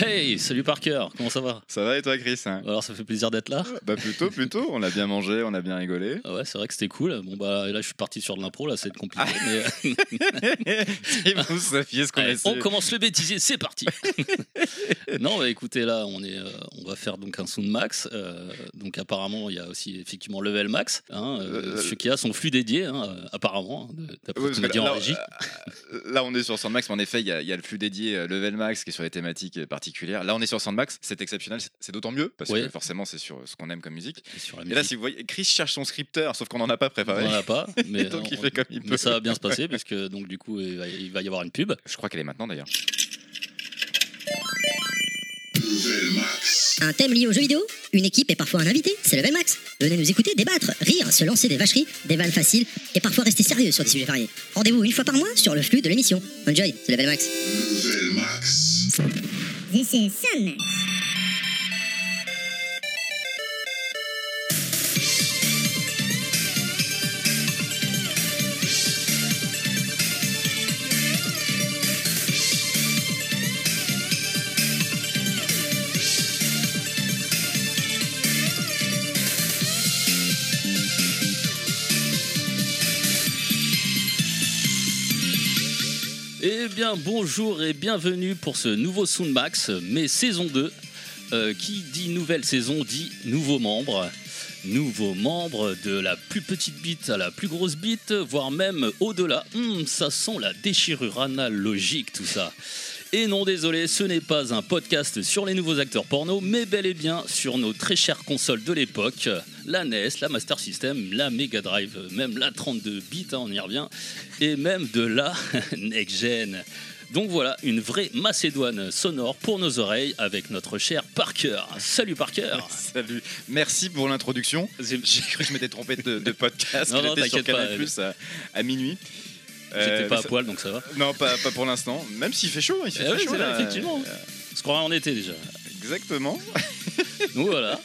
Hey, salut Parker, comment ça va? Ça va et toi, Chris? Hein Alors ça fait plaisir d'être là. Bah plutôt, plutôt. On a bien mangé, on a bien rigolé. Ah ouais, c'est vrai que c'était cool. Bon bah là je suis parti sur de l'impro, là c'est compliqué. mais... Et vous saviez ce qu'on Allez, essaie. on commence le bêtisier, c'est parti. non, bah écoutez là, on est, euh, on va faire donc un sound max. euh, donc apparemment il y a aussi effectivement level max, hein, euh, Euh, ce qui a son flux dédié, hein, euh, apparemment, hein, d'après Oui, ce qu'on dit en régie. euh, là, on est sur Sandmax, mais en effet, il y, a- il y a le flux dédié euh, Level Max qui est sur les thématiques particulières. Là, on est sur Sandmax, c'est exceptionnel, c'est- d'autant mieux parce Oui. que forcément, c'est sur ce qu'on aime comme musique. Sur la Et là, si vous voyez, Chris cherche son scripteur, sauf qu'on n'en a pas on préparé. n'en a pas, mais, Donc, il on- fait comme il mais peut. ça va bien se passer puisque donc du coup il va, il va y avoir une pub. Je crois qu'elle est maintenant d'ailleurs. Un thème lié aux jeux vidéo? Une équipe et parfois un invité C'est Level Max. Venez nous écouter, débattre, rire, se lancer des vacheries, des vannes faciles et parfois rester sérieux sur des sujets variés. Rendez-vous une fois par mois sur le flux de l'émission. Enjoy, c'est Level Max. this is so. Eh bien, bonjour et bienvenue pour ce nouveau Soundmax, mais saison 2. Euh, qui dit nouvelle saison dit nouveaux membres. Nouveaux membres de la plus petite bite à la plus grosse bite, voire même au-delà. Hum, ça sent la déchirure anale logique, tout ça. Et non, désolé, ce n'est pas un podcast sur les nouveaux acteurs porno, mais bel et bien sur nos très chères consoles de l'époque, la NES, la Master System, la Mega Drive, même la 32 bits, hein, on y revient, et même de la Next Gen. Donc voilà, une vraie Macédoine sonore pour nos oreilles avec notre cher Parker. Salut Parker Salut. Merci pour l'introduction. J'ai cru que je m'étais trompé de, de podcast. Non, non, sur pas, Canal Plus à, à minuit. J'étais Euh, pas à ça- poil, donc ça va. Non, pas, pas pour l'instant. Même s'il fait chaud, il fait Eh très chaud. là. effectivement. Euh, On se croirait en été déjà. Exactement. Donc voilà.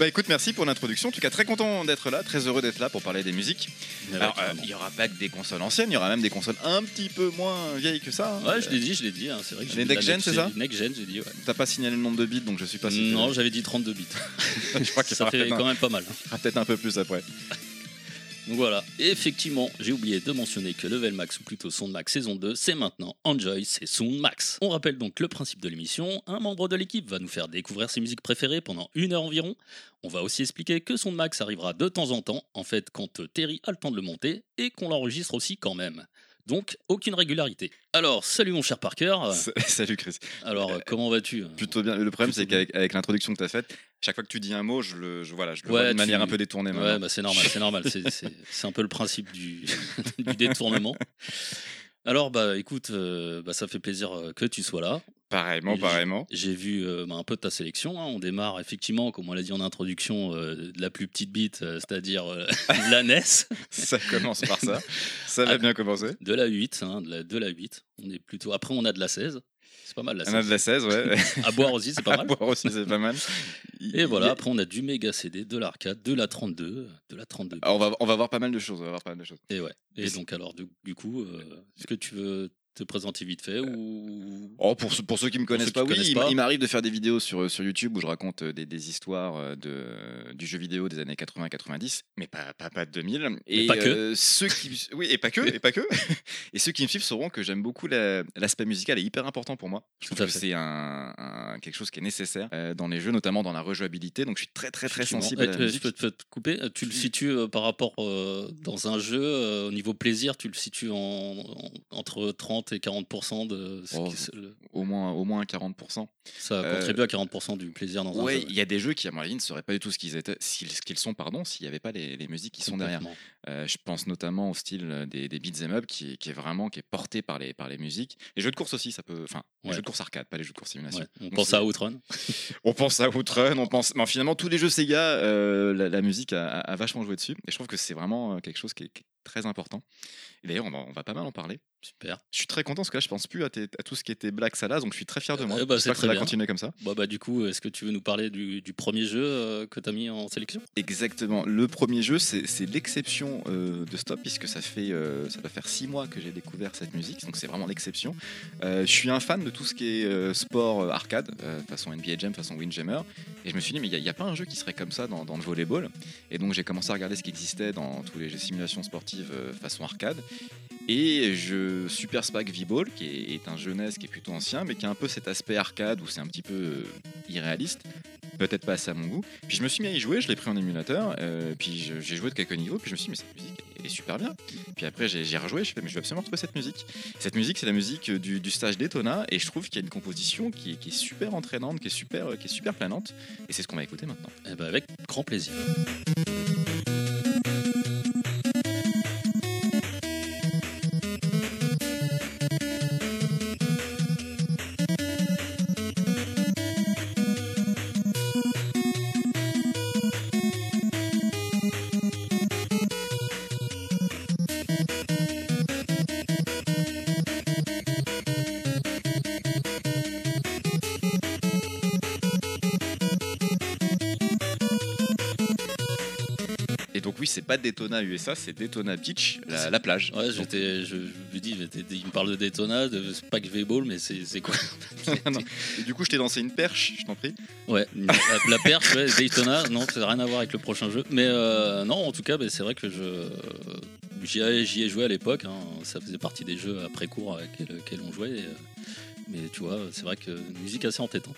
Bah écoute, merci pour l'introduction. En tout cas, très content d'être là, très heureux d'être là pour parler des musiques. Alors, euh, il y aura pas que des consoles anciennes, il y aura même des consoles un petit peu moins vieilles que ça. hein. Ouais, je l'ai dit, je l'ai dit. hein, C'est vrai que Les dit la next gen, c'est ça Next gen, j'ai dit, ouais. T'as pas signalé le nombre de bits, donc je suis pas sûr. Non, j'avais dit 32 bits. je crois que Ça fait peut-être quand un, même pas mal. fera peut-être un peu plus après. Donc voilà, effectivement, j'ai oublié de mentionner que Level Max, ou plutôt Sound Max saison 2, c'est maintenant Enjoy, c'est Sound Max. On rappelle donc le principe de l'émission, un membre de l'équipe va nous faire découvrir ses musiques préférées pendant une heure environ. On va aussi expliquer que Sound Max arrivera de temps en temps, en fait quand Terry a le temps de le monter, et qu'on l'enregistre aussi quand même. Donc, aucune régularité. Alors, salut mon cher Parker. Salut Chris. Alors, euh, comment vas-tu? Plutôt bien. Le problème, c'est qu'avec avec l'introduction que tu as faite, chaque fois que tu dis un mot, je le, je, voilà, je le Ouais, vois d'une manière un peu détournée. Ouais, bah c'est normal, c'est normal. C'est- un peu le principe du, du détournement. Alors, bah écoute, euh, bah, ça fait plaisir euh, que tu sois là. Pareillement, pareillement. J'ai vu euh, bah, un peu ta sélection. hein. On démarre effectivement, comme on l'a dit en introduction, euh, de la plus petite bite, c'est-à-dire la NES, Ça commence par ça. Ça va bien commencer. de la 8. hein, de, la, de la 8. On est plutôt... Après, on a de la 16. C'est pas mal la On a 16. de la 16, ouais. À boire aussi, c'est pas À mal. boire aussi, c'est pas mal. Et voilà, après, on a du méga CD, de l'arcade, de la 32, de la 32. Alors, on, va, on va voir pas mal de choses. On va voir pas mal de choses. Et ouais. Et Et donc alors du, du coup, euh, est-ce que tu veux te présenter vite fait ou Oh, pour, ceux- pour ceux qui me connaissent pas, oui, connaissent il, pas. il m'arrive de faire des vidéos sur, sur YouTube où je raconte euh, des, des histoires euh, de, du jeu vidéo des années 80-90, mais pas, pas, pas de 2000. Et pas que. euh, ceux qui, oui, et pas que, et pas que. et ceux qui me suivent sauront que j'aime beaucoup la- l'aspect musical est hyper important pour moi. Je trouve que c'est un, un- quelque chose qui est nécessaire euh, dans les jeux, notamment dans la rejouabilité. Donc je suis très très très sensible à la musique. Je peux te, te couper. Tu le situes euh, par rapport euh, dans un jeu euh, au niveau plaisir, tu le situes en, en- entre 30 et 40 de ce Oh, qui se- le- Au moins, au moins 40%. ça euh, contribue à 40% du plaisir dans un Ouais, jeu. il y a des jeux qui, à mon avis, ne seraient pas du tout ce qu'ils étaient, ce qu'ils sont, pardon, s'il n'y avait pas les, les musiques qui sont derrière. Euh, je pense notamment au style euh, des, des beats 'em up qui, est- qui est vraiment qui est porté par les, par les musiques. Les jeux de course aussi, ça peut. Enfin, les jeux de course arcade, pas les jeux de course simulation. Ouais. On Donc pense à Outrun. On pense à Outrun, on pense. mais finalement, tous les jeux Sega, euh, la, la musique a, a- a vachement joué dessus. Et je trouve que c'est vraiment euh, quelque chose qui est, qui est très important. Et d'ailleurs, on, va pas mal en parler. Super. Je suis très content parce que là, je pense plus à, tout ce qui était Black Salas, donc je suis très fier de moi. Bah, J'espère que ça va continuer comme ça. Bah, bah, du coup, est-ce que tu veux nous parler du, premier jeu euh, que tu as mis en sélection? Exactement. Le premier jeu, c'est l'exception euh, de Stop, puisque ça fait euh, ça doit faire six mois que j'ai découvert cette musique, donc c'est vraiment l'exception. je suis un fan de tout ce qui est sport arcade, façon NBA Jam, façon Windjammer, et je me suis dit, mais il n'y a, pas un jeu qui serait comme ça dans, dans le volleyball? Et donc j'ai commencé à regarder ce qui existait dans tous les simulations sportives façon arcade. Et je Super Spag V-Ball, qui est, un jeunesse qui est plutôt ancien, mais qui a un peu cet aspect arcade où c'est un petit peu euh, irréaliste, peut-être pas assez à mon goût. Puis je me suis mis à y jouer, je l'ai pris en émulateur, euh, puis j'ai joué de quelques niveaux, puis je me suis dit, mais cette musique est super bien. Puis après j'ai rejoué, je fais, mais je vais absolument retrouver cette musique. Cette musique, c'est la musique du, stage Daytona, et je trouve qu'il y a une composition qui est, super entraînante, qui est super, qui est super planante, et c'est ce qu'on va écouter maintenant. Eh ben avec grand plaisir. Pas Daytona USA, c'est Daytona Beach, la, plage. Ouais, j'étais, je, lui dis, il me parle de Daytona, de Spike V-Ball, mais c'est quoi? Et du coup, je t'ai lancé une perche, je t'en prie. Ouais, la, perche, Daytona, non, ça n'a rien à voir avec le prochain jeu. Mais euh, non, en tout cas, bah, c'est vrai que je j'y ai, joué à l'époque, hein. ça faisait partie des jeux après cours avec lesquels on jouait. Euh, mais tu vois, c'est vrai que musique assez entêtante.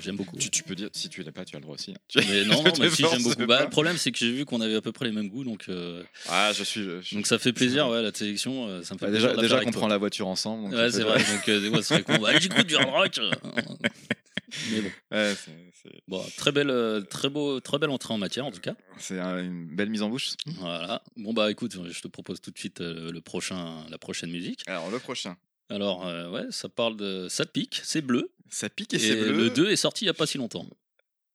J'aime beaucoup. Tu, peux dire, si tu l'as pas, tu as le droit aussi. Hein. Mais non, non, mais si j'aime beaucoup. Bah, le problème, c'est que j'ai vu qu'on avait à peu près les mêmes goûts, donc. Euh, ah, je suis. donc ça fait plaisir, ouais, la sélection. Euh, ça me fait bah, déjà, déjà qu'on prend la voiture ensemble. ouais, c'est vrai. Donc euh, moi, ce serait con. Bah, j'écoute du hard rock. mais bon. Ouais, Bon, très belle, très beau, très belle entrée en matière en tout cas. C'est une belle mise en bouche. Voilà. Bon bah écoute, je te propose tout de suite le prochain, la prochaine musique. Alors le prochain. Alors ouais, ça parle de, ça pique, c'est bleu. Ça pique et, c'est bleu. Le 2 est sorti il n'y a pas si longtemps.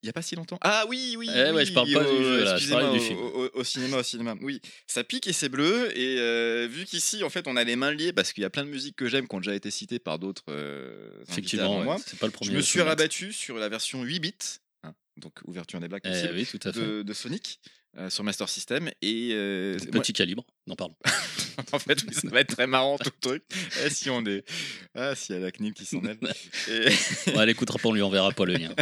Il n'y a pas si longtemps Ah oui, oui. Eh ouais, je parle pas du jeu, là, je parle du film. Au, cinéma, au cinéma. Oui, ça pique et c'est bleu. Et euh, vu qu'ici, en fait, on a les mains liées parce qu'il y a plein de musiques que j'aime qui ont déjà été citées par d'autres. Euh, Effectivement, moi. c'est pas le premier. Je me suis rabattu sur la version 8 bits, hein, donc ouverture des blagues eh oui, de Sonic. Euh, sur Master System et petit calibre. Non pardon. En fait ça va être très marrant tout le truc. Eh, si on est ah si y a la CNIL qui s'en mêle et... elle écoutera pas on lui enverra pas le lien.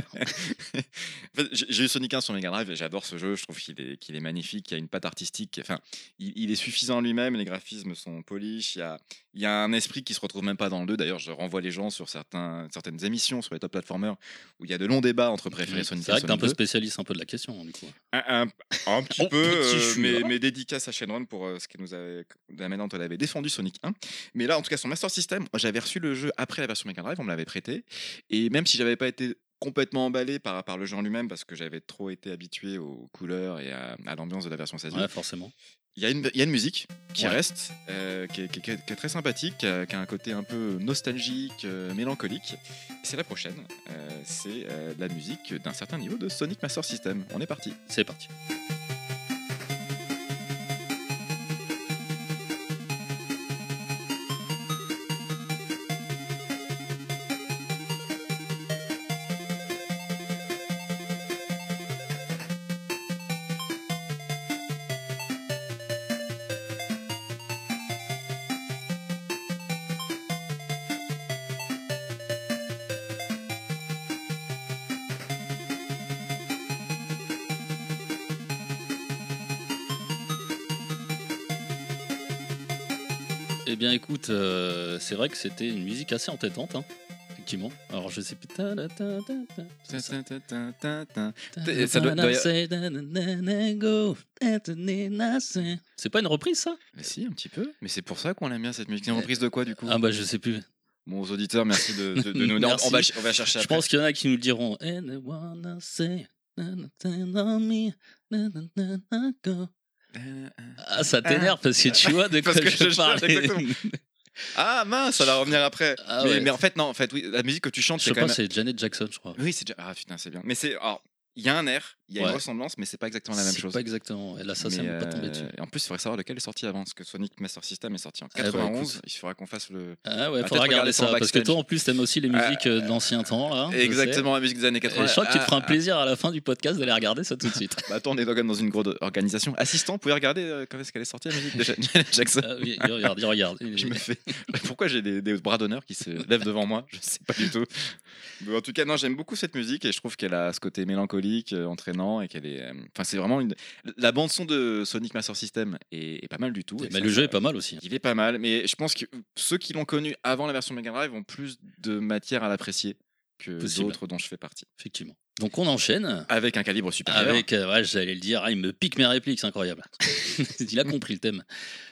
J'ai eu Sonic 1 sur Mega Drive et j'adore ce jeu. Je trouve qu'il est, qu'il est magnifique. Il y a une patte artistique enfin il, est suffisant lui-même. Les graphismes sont polis. Il y a, il y a un esprit qui se retrouve même pas dans le 2 d'ailleurs je renvoie les gens sur certains, certaines émissions sur les top platformers où il y a de longs débats entre préférés Sonic c'est vrai que t'es un peu spécialiste un peu de la question du coup. Un, un petit peu, euh, mais, mais, dédicace à Shenron pour euh, ce qu'elle nous avait. La manière dont elle avait défendu Sonic 1. Mais là, en tout cas, son Master System, j'avais reçu le jeu après la version Mega Drive, on me l'avait prêté. Et même si j'avais pas été complètement emballé par, par le jeu en lui-même parce que j'avais trop été habitué aux couleurs et à, l'ambiance de la version 16 Ouais, forcément. Il y, a une, y a une musique qui reste, euh, qui, est, très sympathique, qui a, un côté un peu nostalgique, mélancolique. C'est la prochaine. c'est la musique d'un certain niveau de Sonic Master System. On est parti. C'est parti. Eh bien, écoute, euh, c'est vrai que c'était une musique assez entêtante, hein, effectivement. Alors, je sais plus. Ça C'est pas une reprise, ça bah Si, un petit peu. Mais c'est pour ça qu'on aime bien cette musique. C'est une reprise de quoi, du coup Ah, bah, je sais plus. Bon, aux auditeurs, merci de, nous. on, va, on va chercher Je pense qu'il y en a qui nous diront. Ah, ça t'énerve parce que tu vois de quoi je, parle. Ah mince, ça va revenir après. Ah mais, en fait, non, en fait, oui, la musique que tu chantes, c'est quand même. c'est Janet Jackson, je crois. Oui, c'est. Ah putain, c'est bien. Mais c'est. Alors, il y a un air, il y a Ouais. une ressemblance, mais c'est pas exactement la même C'est chose. Pas exactement. Et là, ça, ça Mais, m'est pas tombé euh, dessus. et en plus, il faudrait savoir lequel est sorti avant, parce que Sonic Master System est sorti en Eh bah, 91. écoute. il faudra qu'on fasse le. Ah ouais, peut-être faudra regarder ça ça. Parce que toi, en plus, t'aimes aussi les musiques euh, d'anciens temps, là. Exactement la musique des années Et 80. je crois que tu te feras un Ah, plaisir à la fin du podcast d'aller regarder ça tout de suite. Bah attends, on est quand même dans une grosse organisation. Assistant, vous pouvez regarder euh, quand est-ce qu'elle est sortie la musique de Jackson? Ah oui, il regarde, il regarde. Je me fais. Pourquoi j'ai des, des bras d'honneur qui se lèvent devant moi? Je sais pas du tout. Mais en tout cas, non, j'aime beaucoup cette musique et je trouve qu'elle a ce côté mélancolique, euh, et qu'elle est. euh, Enfin, c'est vraiment une. La bande son de Sonic Master System est, est pas mal du tout. Mais ça- le jeu est pas mal aussi. Il est pas mal, mais je pense que ceux qui l'ont connu avant la version Mega Drive ont plus de matière à l'apprécier que d'autres dont je fais partie. Effectivement. Donc on enchaîne. Avec un calibre supérieur. Avec, euh, ouais, j'allais le dire, ah, il me pique mes répliques, c'est incroyable. il a compris le thème.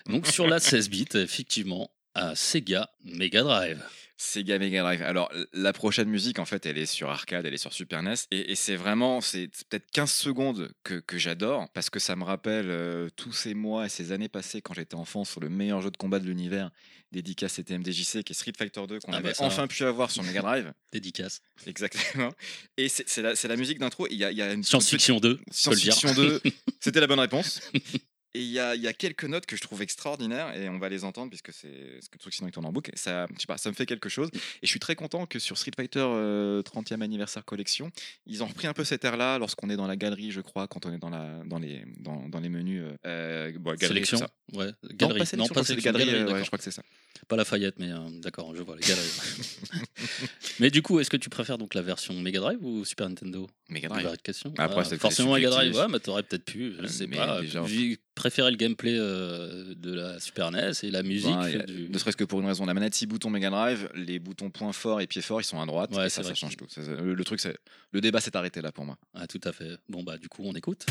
Donc sur la 16 bits, effectivement, à Sega Mega Drive. Sega Mega Drive. Alors, la prochaine musique, en fait, elle est sur arcade, elle est sur Super NES. Et, et c'est vraiment, c'est peut-être 15 secondes que, que j'adore, parce que ça me rappelle euh, tous ces mois et ces années passées quand j'étais enfant sur le meilleur jeu de combat de l'univers, dédicace CTMDJC, qui est Street Fighter 2, qu'on Ah bah avait enfin pu avoir sur Mega Drive. Dédicace. Exactement. Et c'est la, musique d'intro. Il y a, il y a une Science-fiction 2, faut le dire. Science-fiction 2, c'était la bonne réponse. Et il y a, y a quelques notes que je trouve extraordinaires et on va les entendre puisque c'est ce truc sinon il tourne en boucle. Ça, je sais pas, ça me fait quelque chose. Et je suis très content que sur Street Fighter euh, 30e anniversaire collection, ils ont repris un peu cet air-là lorsqu'on est dans la galerie, je crois, quand on est dans, la, dans, les, dans, dans les menus. euh, euh, bon, galerie, sélection. ça. Ouais, Non, galerie. pas sélection, galerie, galerie, euh, ouais, je crois que c'est ça. Pas Lafayette, mais euh, d'accord, je vois la galerie. mais du coup, est-ce que tu préfères donc la version Mega Drive ou Super Nintendo? Mega Drive. question. Après, Ah, forcément Mega Drive, ouais, mais t'aurais peut-être pu, je sais mais pas, déjà- vu- préférer le gameplay euh, de la Super NES et la musique. A- du- Ne serait-ce que pour une raison, la manette 6 boutons Mega Drive, les boutons point fort et pied fort, ils sont à droite. Ouais, et ça, ça que- change tout. Le, le truc, c'est le débat s'est arrêté là pour moi. Ah, tout à fait. Bon, bah, du coup, on écoute.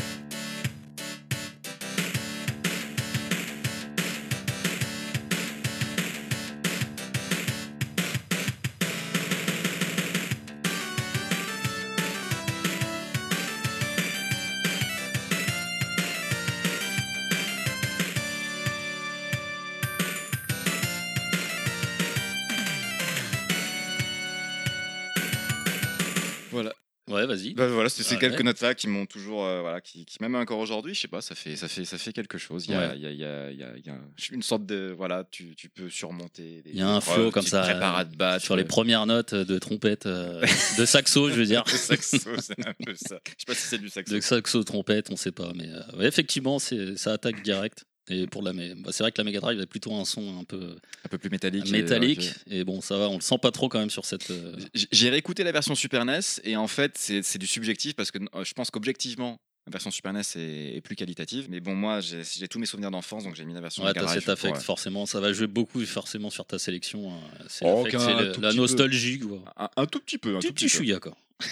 Ouais, vas-y. Bah, voilà, c'est ces Ouais. quelques notes là qui m'ont toujours, euh, voilà, qui, qui même encore aujourd'hui, je sais pas, ça fait, ça fait, ça fait quelque chose. Il y a, Ouais. il y a- il y a- il y a- une sorte de, voilà, tu, tu peux surmonter. des Il y a un flow comme ça, prépares à te battre. Sur les premières notes de trompette, euh, de saxo, je veux dire. Le saxo, c'est un peu ça. Je sais pas si c'est du saxo. De saxo, trompette, on sait pas. Mais euh, ouais, effectivement, c'est- ça attaque direct. Et pour la, bah, c'est vrai que la Mega Drive a plutôt un son un peu Un peu plus métallique. et- métallique. Et bon, ça va, on le sent pas trop quand même sur cette. euh, J'ai réécouté la version Super NES et en fait c'est du subjectif parce que euh, je pense qu'objectivement la version Super NES est, est plus qualitative. Mais bon moi j'ai tous mes souvenirs d'enfance donc j'ai mis la version Ouais, Mega t'as Drive cet affect, pour, euh, forcément. Ça va jouer beaucoup, forcément, sur ta sélection. hein. C'est Oh, la petit nostalgie, quoi. un, un tout petit peu. Un tout petit peu. chouïas, quoi.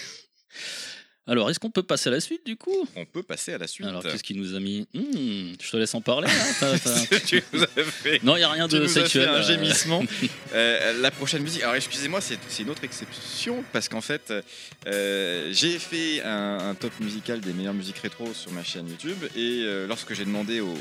Alors, est-ce qu'on peut passer à la suite, du coup? On peut passer à la suite. Alors, qu'est-ce qu'il nous a mis? Hmm, Je te laisse en parler. hein, t'as- t'as- tu nous as fait Non, il n'y a rien Tu de nous as fait sexuel. un euh, gémissement. Euh, la prochaine musique. Alors excusez-moi, c'est une autre exception parce qu'en fait, euh, j'ai fait un, un top musical des meilleures musiques rétro sur ma chaîne YouTube et euh, lorsque j'ai demandé au-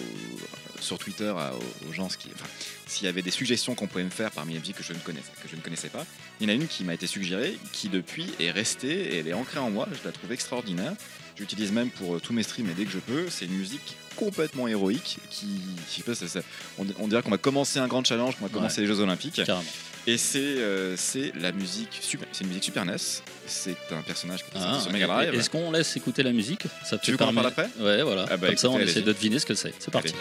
sur Twitter à- aux, aux gens ce qui, enfin, s'il y avait des suggestions qu'on pouvait me faire parmi les musiques que je ne connaissais, que je ne connaissais pas, il y en a une qui m'a été suggérée, qui depuis est restée et elle est ancrée en moi. Je la trouve extraordinaire. J'utilise même pour euh, tous mes streams et dès que je peux. C'est une musique complètement héroïque qui, je sais pas, ça- ça- on, on dirait qu'on va commencer un grand challenge, qu'on va commencer les Jeux Olympiques. Carrément. Et c'est euh, c'est la musique super, c'est une musique Super NES. C'est un personnage qui est Ah, sur Mega Drive. Est-ce qu'on laisse écouter la musique? Ça te Tu veux qu'on en parle après? Ouais, voilà. Ah bah, Comme ça, on essaie de deviner ce que c'est. C'est parti.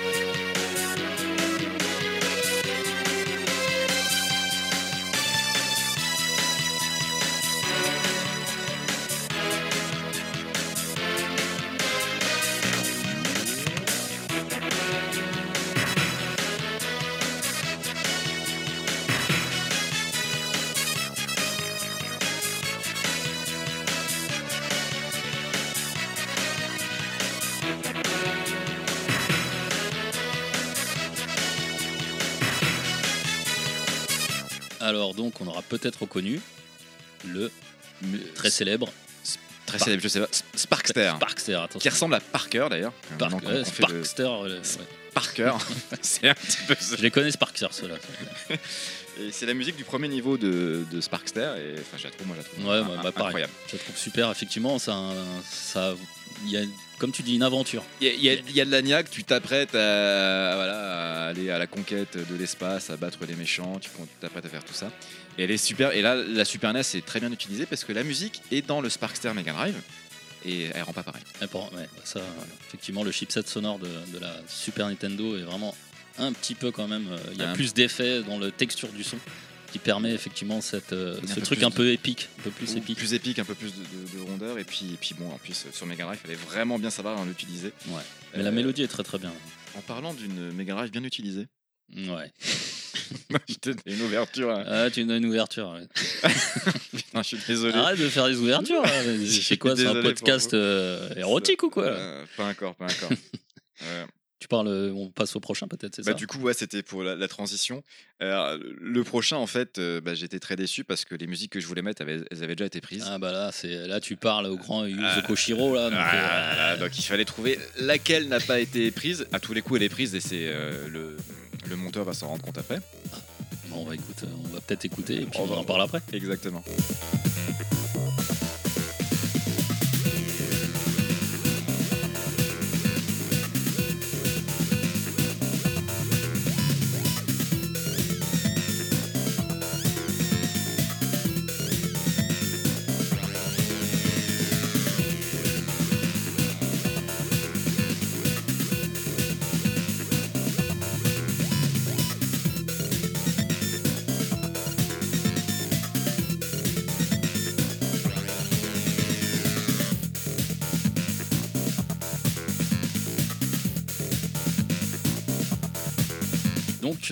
Peut-être reconnu le très célèbre Très célèbre, je sais pas. Sp- Sparkster. Sparkster. Attention. Qui ressemble à Parker d'ailleurs. Park- ouais, le- Sparkster. euh, ouais. par cœur. c'est un petit peu ça. Je les connais Sparkster, ceux-là. Et c'est la musique du premier niveau de, de Sparkster. Et enfin, je la trouve, moi, je la trouve Ouais, in- bah, bah, pareil. incroyable. Je la trouve super, effectivement. Ça, ça, il y a, comme tu dis, une aventure. Il y, y y a de la niaque, tu t'apprêtes à, voilà, à aller à la conquête de l'espace, à battre les méchants, tu t'apprêtes à faire tout ça. Et elle est super. Et là, la Super NES est très bien utilisée parce que la musique est dans le Sparkster Mega Drive et elle rend pas pareil. Ouais, pour- ouais, ça, effectivement, le chipset sonore de, de la Super Nintendo est vraiment un petit peu quand même. euh, Il y a plus d'effets dans la texture du son qui permet effectivement cette, euh, ce truc un de- peu épique, un peu plus Ou épique. plus épique, un peu plus de, de- de rondeur. Et puis, et puis bon, en plus, sur Mega Drive, il fallait vraiment bien savoir en l'utiliser. Ouais. Mais la Euh, mélodie est très très bien. En parlant d'une Mega Drive bien utilisée, Ouais. une ouverture. hein. Ah, tu donnes une ouverture. ouais. Putain, je suis désolé. Arrête de faire des ouvertures. C'est quoi C'est un podcast euh, érotique ou quoi Euh, Pas encore, pas encore. Tu parles, euh, on passe au prochain peut-être, c'est Bah, ça? du coup, ouais, c'était pour la, la transition. Le prochain, en fait, euh, bah, j'étais très déçu parce que les musiques que je voulais mettre, avaient- elles avaient déjà été prises. Ah bah là, c'est là tu parles au grand Yuzo Ah. Koshiro là. donc, Ah, euh, donc il fallait trouver laquelle n'a pas été prise. À tous les coups, elle est prise et c'est euh, le, le monteur va s'en rendre compte après. bon, on va écouter, on va peut-être écouter et puis On on, va- en parle après. Exactement.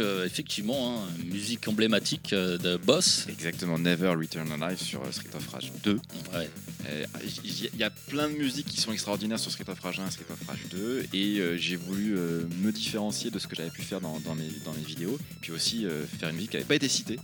Euh, effectivement, hein, musique emblématique euh, de Boss. Exactement. Never Return Alive sur euh, Street of Rage 2. Ouais. Euh, Il y a plein de musiques qui sont extraordinaires sur Street of Rage 1 et Street of Rage 2 et euh, j'ai voulu euh, me différencier de ce que j'avais pu faire dans, dans mes, dans mes vidéos puis aussi euh, faire une musique qui n'avait pas été citée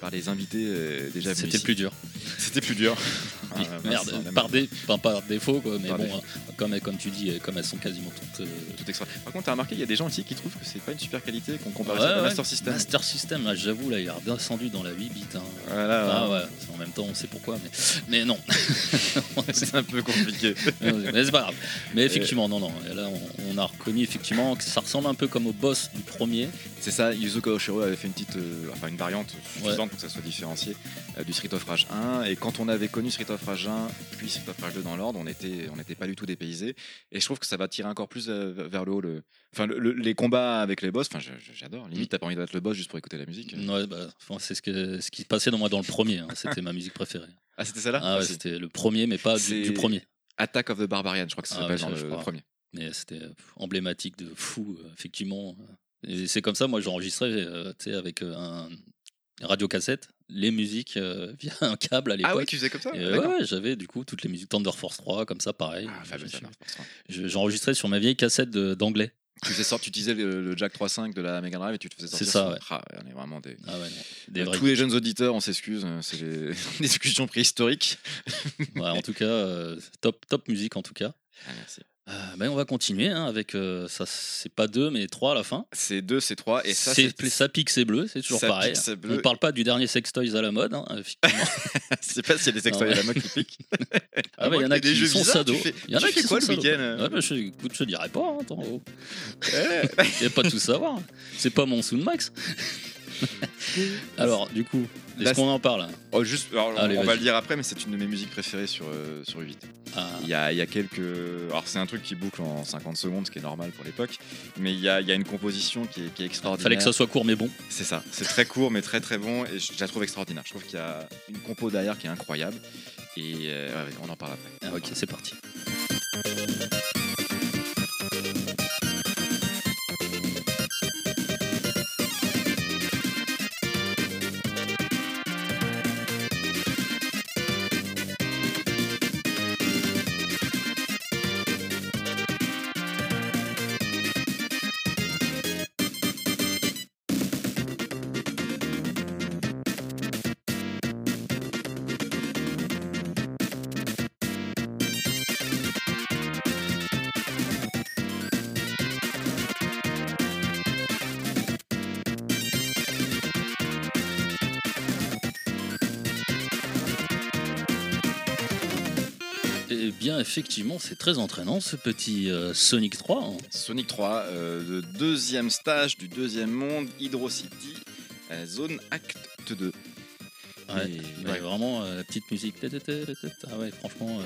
par les invités euh, déjà venus C'était plus dur. C'était plus dur. Ah, Merde, mince, par, dé- enfin, par défaut quoi, mais Par bon, défaut. hein, comme, comme tu dis, comme elles sont quasiment toutes. euh, tout extra. Par contre, t'as remarqué, il y a des gens ici qui trouvent que c'est pas une super qualité qu'on compare ouais, à ouais, Master System. Master System, là, j'avoue, là, il est redescendu dans la 8 bits. hein. Voilà, Ah ouais, en même temps, on sait pourquoi, mais, mais non. c'est un peu compliqué. mais c'est pas grave. Mais effectivement, non, non. Et là, on, on a reconnu effectivement que ça ressemble un peu comme au boss du premier. C'est ça, Yuzo Oshiro avait fait une petite, euh, enfin une variante suffisante pour que ça soit différencié euh, du Street of Rage 1. Et quand on avait connu Street of Rage 1, puis Street of Rage 2 dans l'ordre, on était, on n'était pas du tout dépaysé. Et je trouve que ça va tirer encore plus euh, vers le haut le, enfin le- le- les combats avec les boss. Enfin, j'adore. Limite, t'as pas envie d'être le boss juste pour écouter la musique. Ouais, bah, c'est ce, que, ce qui se passait dans moi dans le premier. hein. C'était ma musique préférée. Ah, c'était ça là Ah ouais, c'était le premier, mais pas du, premier. Attack of the Barbarian, je crois que ça Ah s'appelle je le premier. Mais c'était euh, emblématique de fou, euh, effectivement. Et c'est comme ça, moi, j'enregistrais euh, avec euh, un radio-cassette les musiques euh, via un câble à l'époque. Ah ouais, tu faisais comme ça? Et, euh, D'accord. ouais, j'avais du coup toutes les musiques Thunder Force 3, comme ça, pareil. Ah, J'enregistrais sur ma vieille cassette d'anglais. Tu faisais sortir, tu utilisais le, le jack 3.5 de la Mega Drive et tu te faisais sortir. C'est ça, sur- ouais. Ah, on est vraiment des. Ah ouais, non, des Euh, Tous les jeunes auditeurs, on s'excuse, euh, c'est des discussions préhistoriques. Ouais, en tout cas, euh, top, top musique en tout cas. Ah, merci. Euh, ben, on va continuer hein, avec euh, ça, c'est pas deux mais trois à la fin. C'est 2, c'est 3 et ça, c'est ça pique, c'est bleu, c'est toujours Ça pareil. pique, c'est bleu. On parle pas du dernier sextoys à la mode, hein. Je sais pas s'il y a des sextoys à la mode qui piquent. Ah il y en a qui sont sado. Il y en a qui quoi le week-end euh Ouais, bah, je, écoute, je dirais pas, hein, oh. Il a pas tout savoir. C'est pas mon Soundmax. Alors, du coup, est-ce qu'on en parle hein? Oh, juste, alors, Allez, on va le dire après, mais c'est une de mes musiques préférées sur, euh, sur U8. Il y, a, il y a quelques. Alors, c'est un truc qui boucle en 50 secondes, ce qui est normal pour l'époque. Mais il y a, il y a une composition qui est, qui est extraordinaire. Fallait que ça soit court mais bon. C'est ça. C'est très court, mais très très bon. Et je, je la trouve extraordinaire. Je trouve qu'il y a une compo derrière qui est incroyable. Et euh, on en parle après. Ah, ok, c'est parti. C'est très entraînant ce petit euh, Sonic 3. hein. Sonic 3, euh, le deuxième stage du deuxième monde, Hydro City, euh, zone acte 2. Ouais, Et- mais ouais. vraiment, euh, la petite musique. Ah ouais, franchement, euh,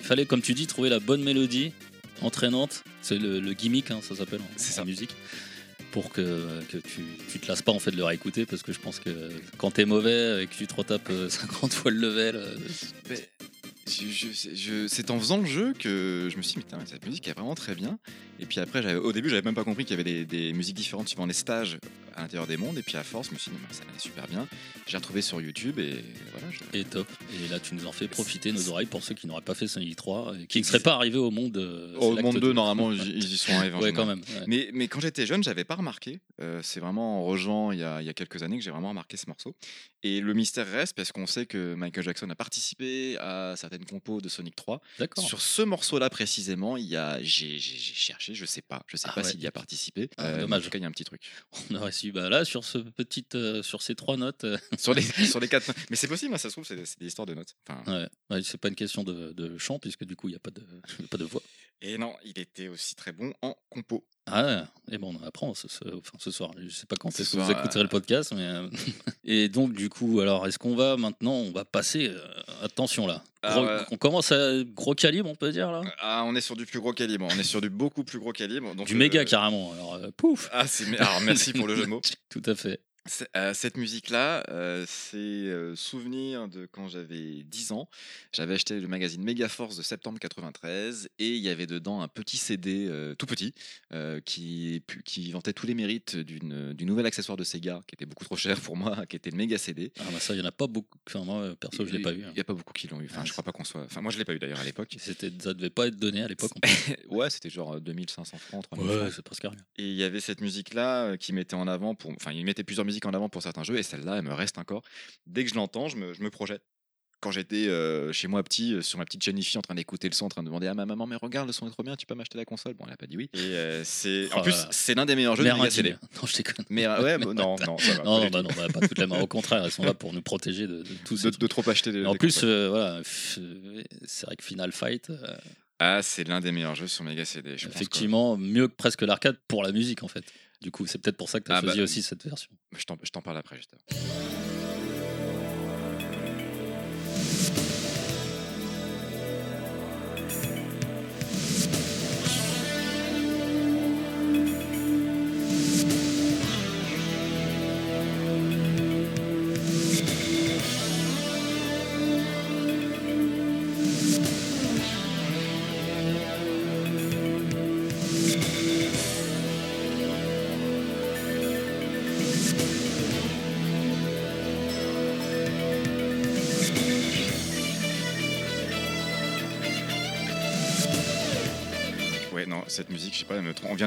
il fallait, comme tu dis, trouver la bonne mélodie entraînante. C'est le, le gimmick, hein, ça s'appelle en, C'est ça. musique. Pour que, que tu, tu te lasses pas en fait de le réécouter parce que je pense que quand t'es mauvais et que tu te retapes euh, 50 fois le level, euh, Mais c'est en faisant le jeu que je me suis dit, mais cette musique est vraiment très bien. Et puis après, au début, j'avais même pas compris qu'il y avait des, des musiques différentes suivant les stages à l'intérieur des mondes. Et puis à force, je me suis dit, ça allait super bien. J'ai retrouvé sur YouTube et voilà. je- et top. Et là, tu nous en fais profiter nos oreilles pour ceux qui n'auraient pas fait Sonic 3 et qui ne seraient pas arrivés au monde. euh, Au monde l'acte 2, deux. normalement, ils y sont arrivés. Ouais, quand même. ouais. Mais, mais quand j'étais jeune, j'avais pas remarqué. Euh, c'est vraiment en rejoint il y, a, il y a quelques années que j'ai vraiment remarqué ce morceau. Et le mystère reste parce qu'on sait que Michael Jackson a participé à certaines compos de Sonic 3. D'accord. Sur ce morceau-là précisément, il y a, j'ai, j'ai- je sais pas, je sais Ah pas ouais. s'il y a participé. Ah, Euh, dommage. En tout cas, il y a un petit truc. On aurait su. Bah là, sur ce petite, euh, sur ces trois notes, euh, sur les sur les quatre. Mais c'est possible, hein, ça se trouve, c'est, des histoires de notes. Enfin, ouais, ouais, c'est pas une question de, de chant puisque du coup, il n'y a pas de, il y a pas de voix. Et non, il était aussi très bon en compo. Ah et bon, on en apprend ce, ce- enfin, ce soir. Je sais pas quand Ce est-ce que vous écouterez le podcast, mais euh, et donc du coup, alors est-ce qu'on va maintenant, on va passer, euh, attention là, Ah Gros- on commence à gros calibre, on peut dire là, Ah, on est sur du plus gros calibre. On est sur du beaucoup plus gros calibre. Donc, du euh, méga carrément. Alors euh, pouf. Ah, c'est. Alors, merci pour le jeu de mots. Tout à fait. Euh, cette musique-là, euh, c'est euh, souvenir de quand j'avais 10 ans. J'avais acheté le magazine Megaforce de septembre 93 et il y avait dedans un petit CD euh, tout petit qui, qui vantait tous les mérites d'une- du nouvel accessoire de Sega qui était beaucoup trop cher pour moi, qui était le Mega CD. Ah bah ça, il y en a pas beaucoup. Enfin moi, perso, je l'ai pas eu. Il hein. n'y a pas beaucoup qui l'ont eu. Enfin, Ah, je crois pas qu'on soit. Enfin, moi, je l'ai pas eu d'ailleurs à l'époque. C'était, ça devait pas être donné à l'époque. ouais, c'était genre 2500 francs, 3000 plus. francs. Ouais, c'est presque rien. Et il y avait cette musique-là qui mettait en avant, pour... enfin, il mettait plusieurs musiques en avant pour certains jeux, et celle-là, elle me reste encore. Dès que je l'entends, je me, je me projette. Quand j'étais euh, chez moi petit, euh, sur ma petite IFI, en train d'écouter le son, en train de demander à ma maman, mais regarde, le son est trop bien, tu peux m'acheter la console? Bon, elle a pas dit oui. Et euh, c'est. En Oh plus, c'est l'un des meilleurs jeux de Mega. CD. Non, je déconne. Mais ouais, bah, non, non, ça va. Non, pas bah non, bah, pas toutes les mains. Au contraire, elles sont là pour nous protéger de, de tout de, de trop acheter des. En des plus, voilà, c'est vrai que Final Fight, Ah, c'est l'un des meilleurs jeux sur Mega CD. Je pense effectivement, mieux que presque l'arcade pour la musique en fait. Du coup, c'est peut-être pour ça que tu as Ah bah, choisi aussi cette version. Je t'en je t'en parle après, juste.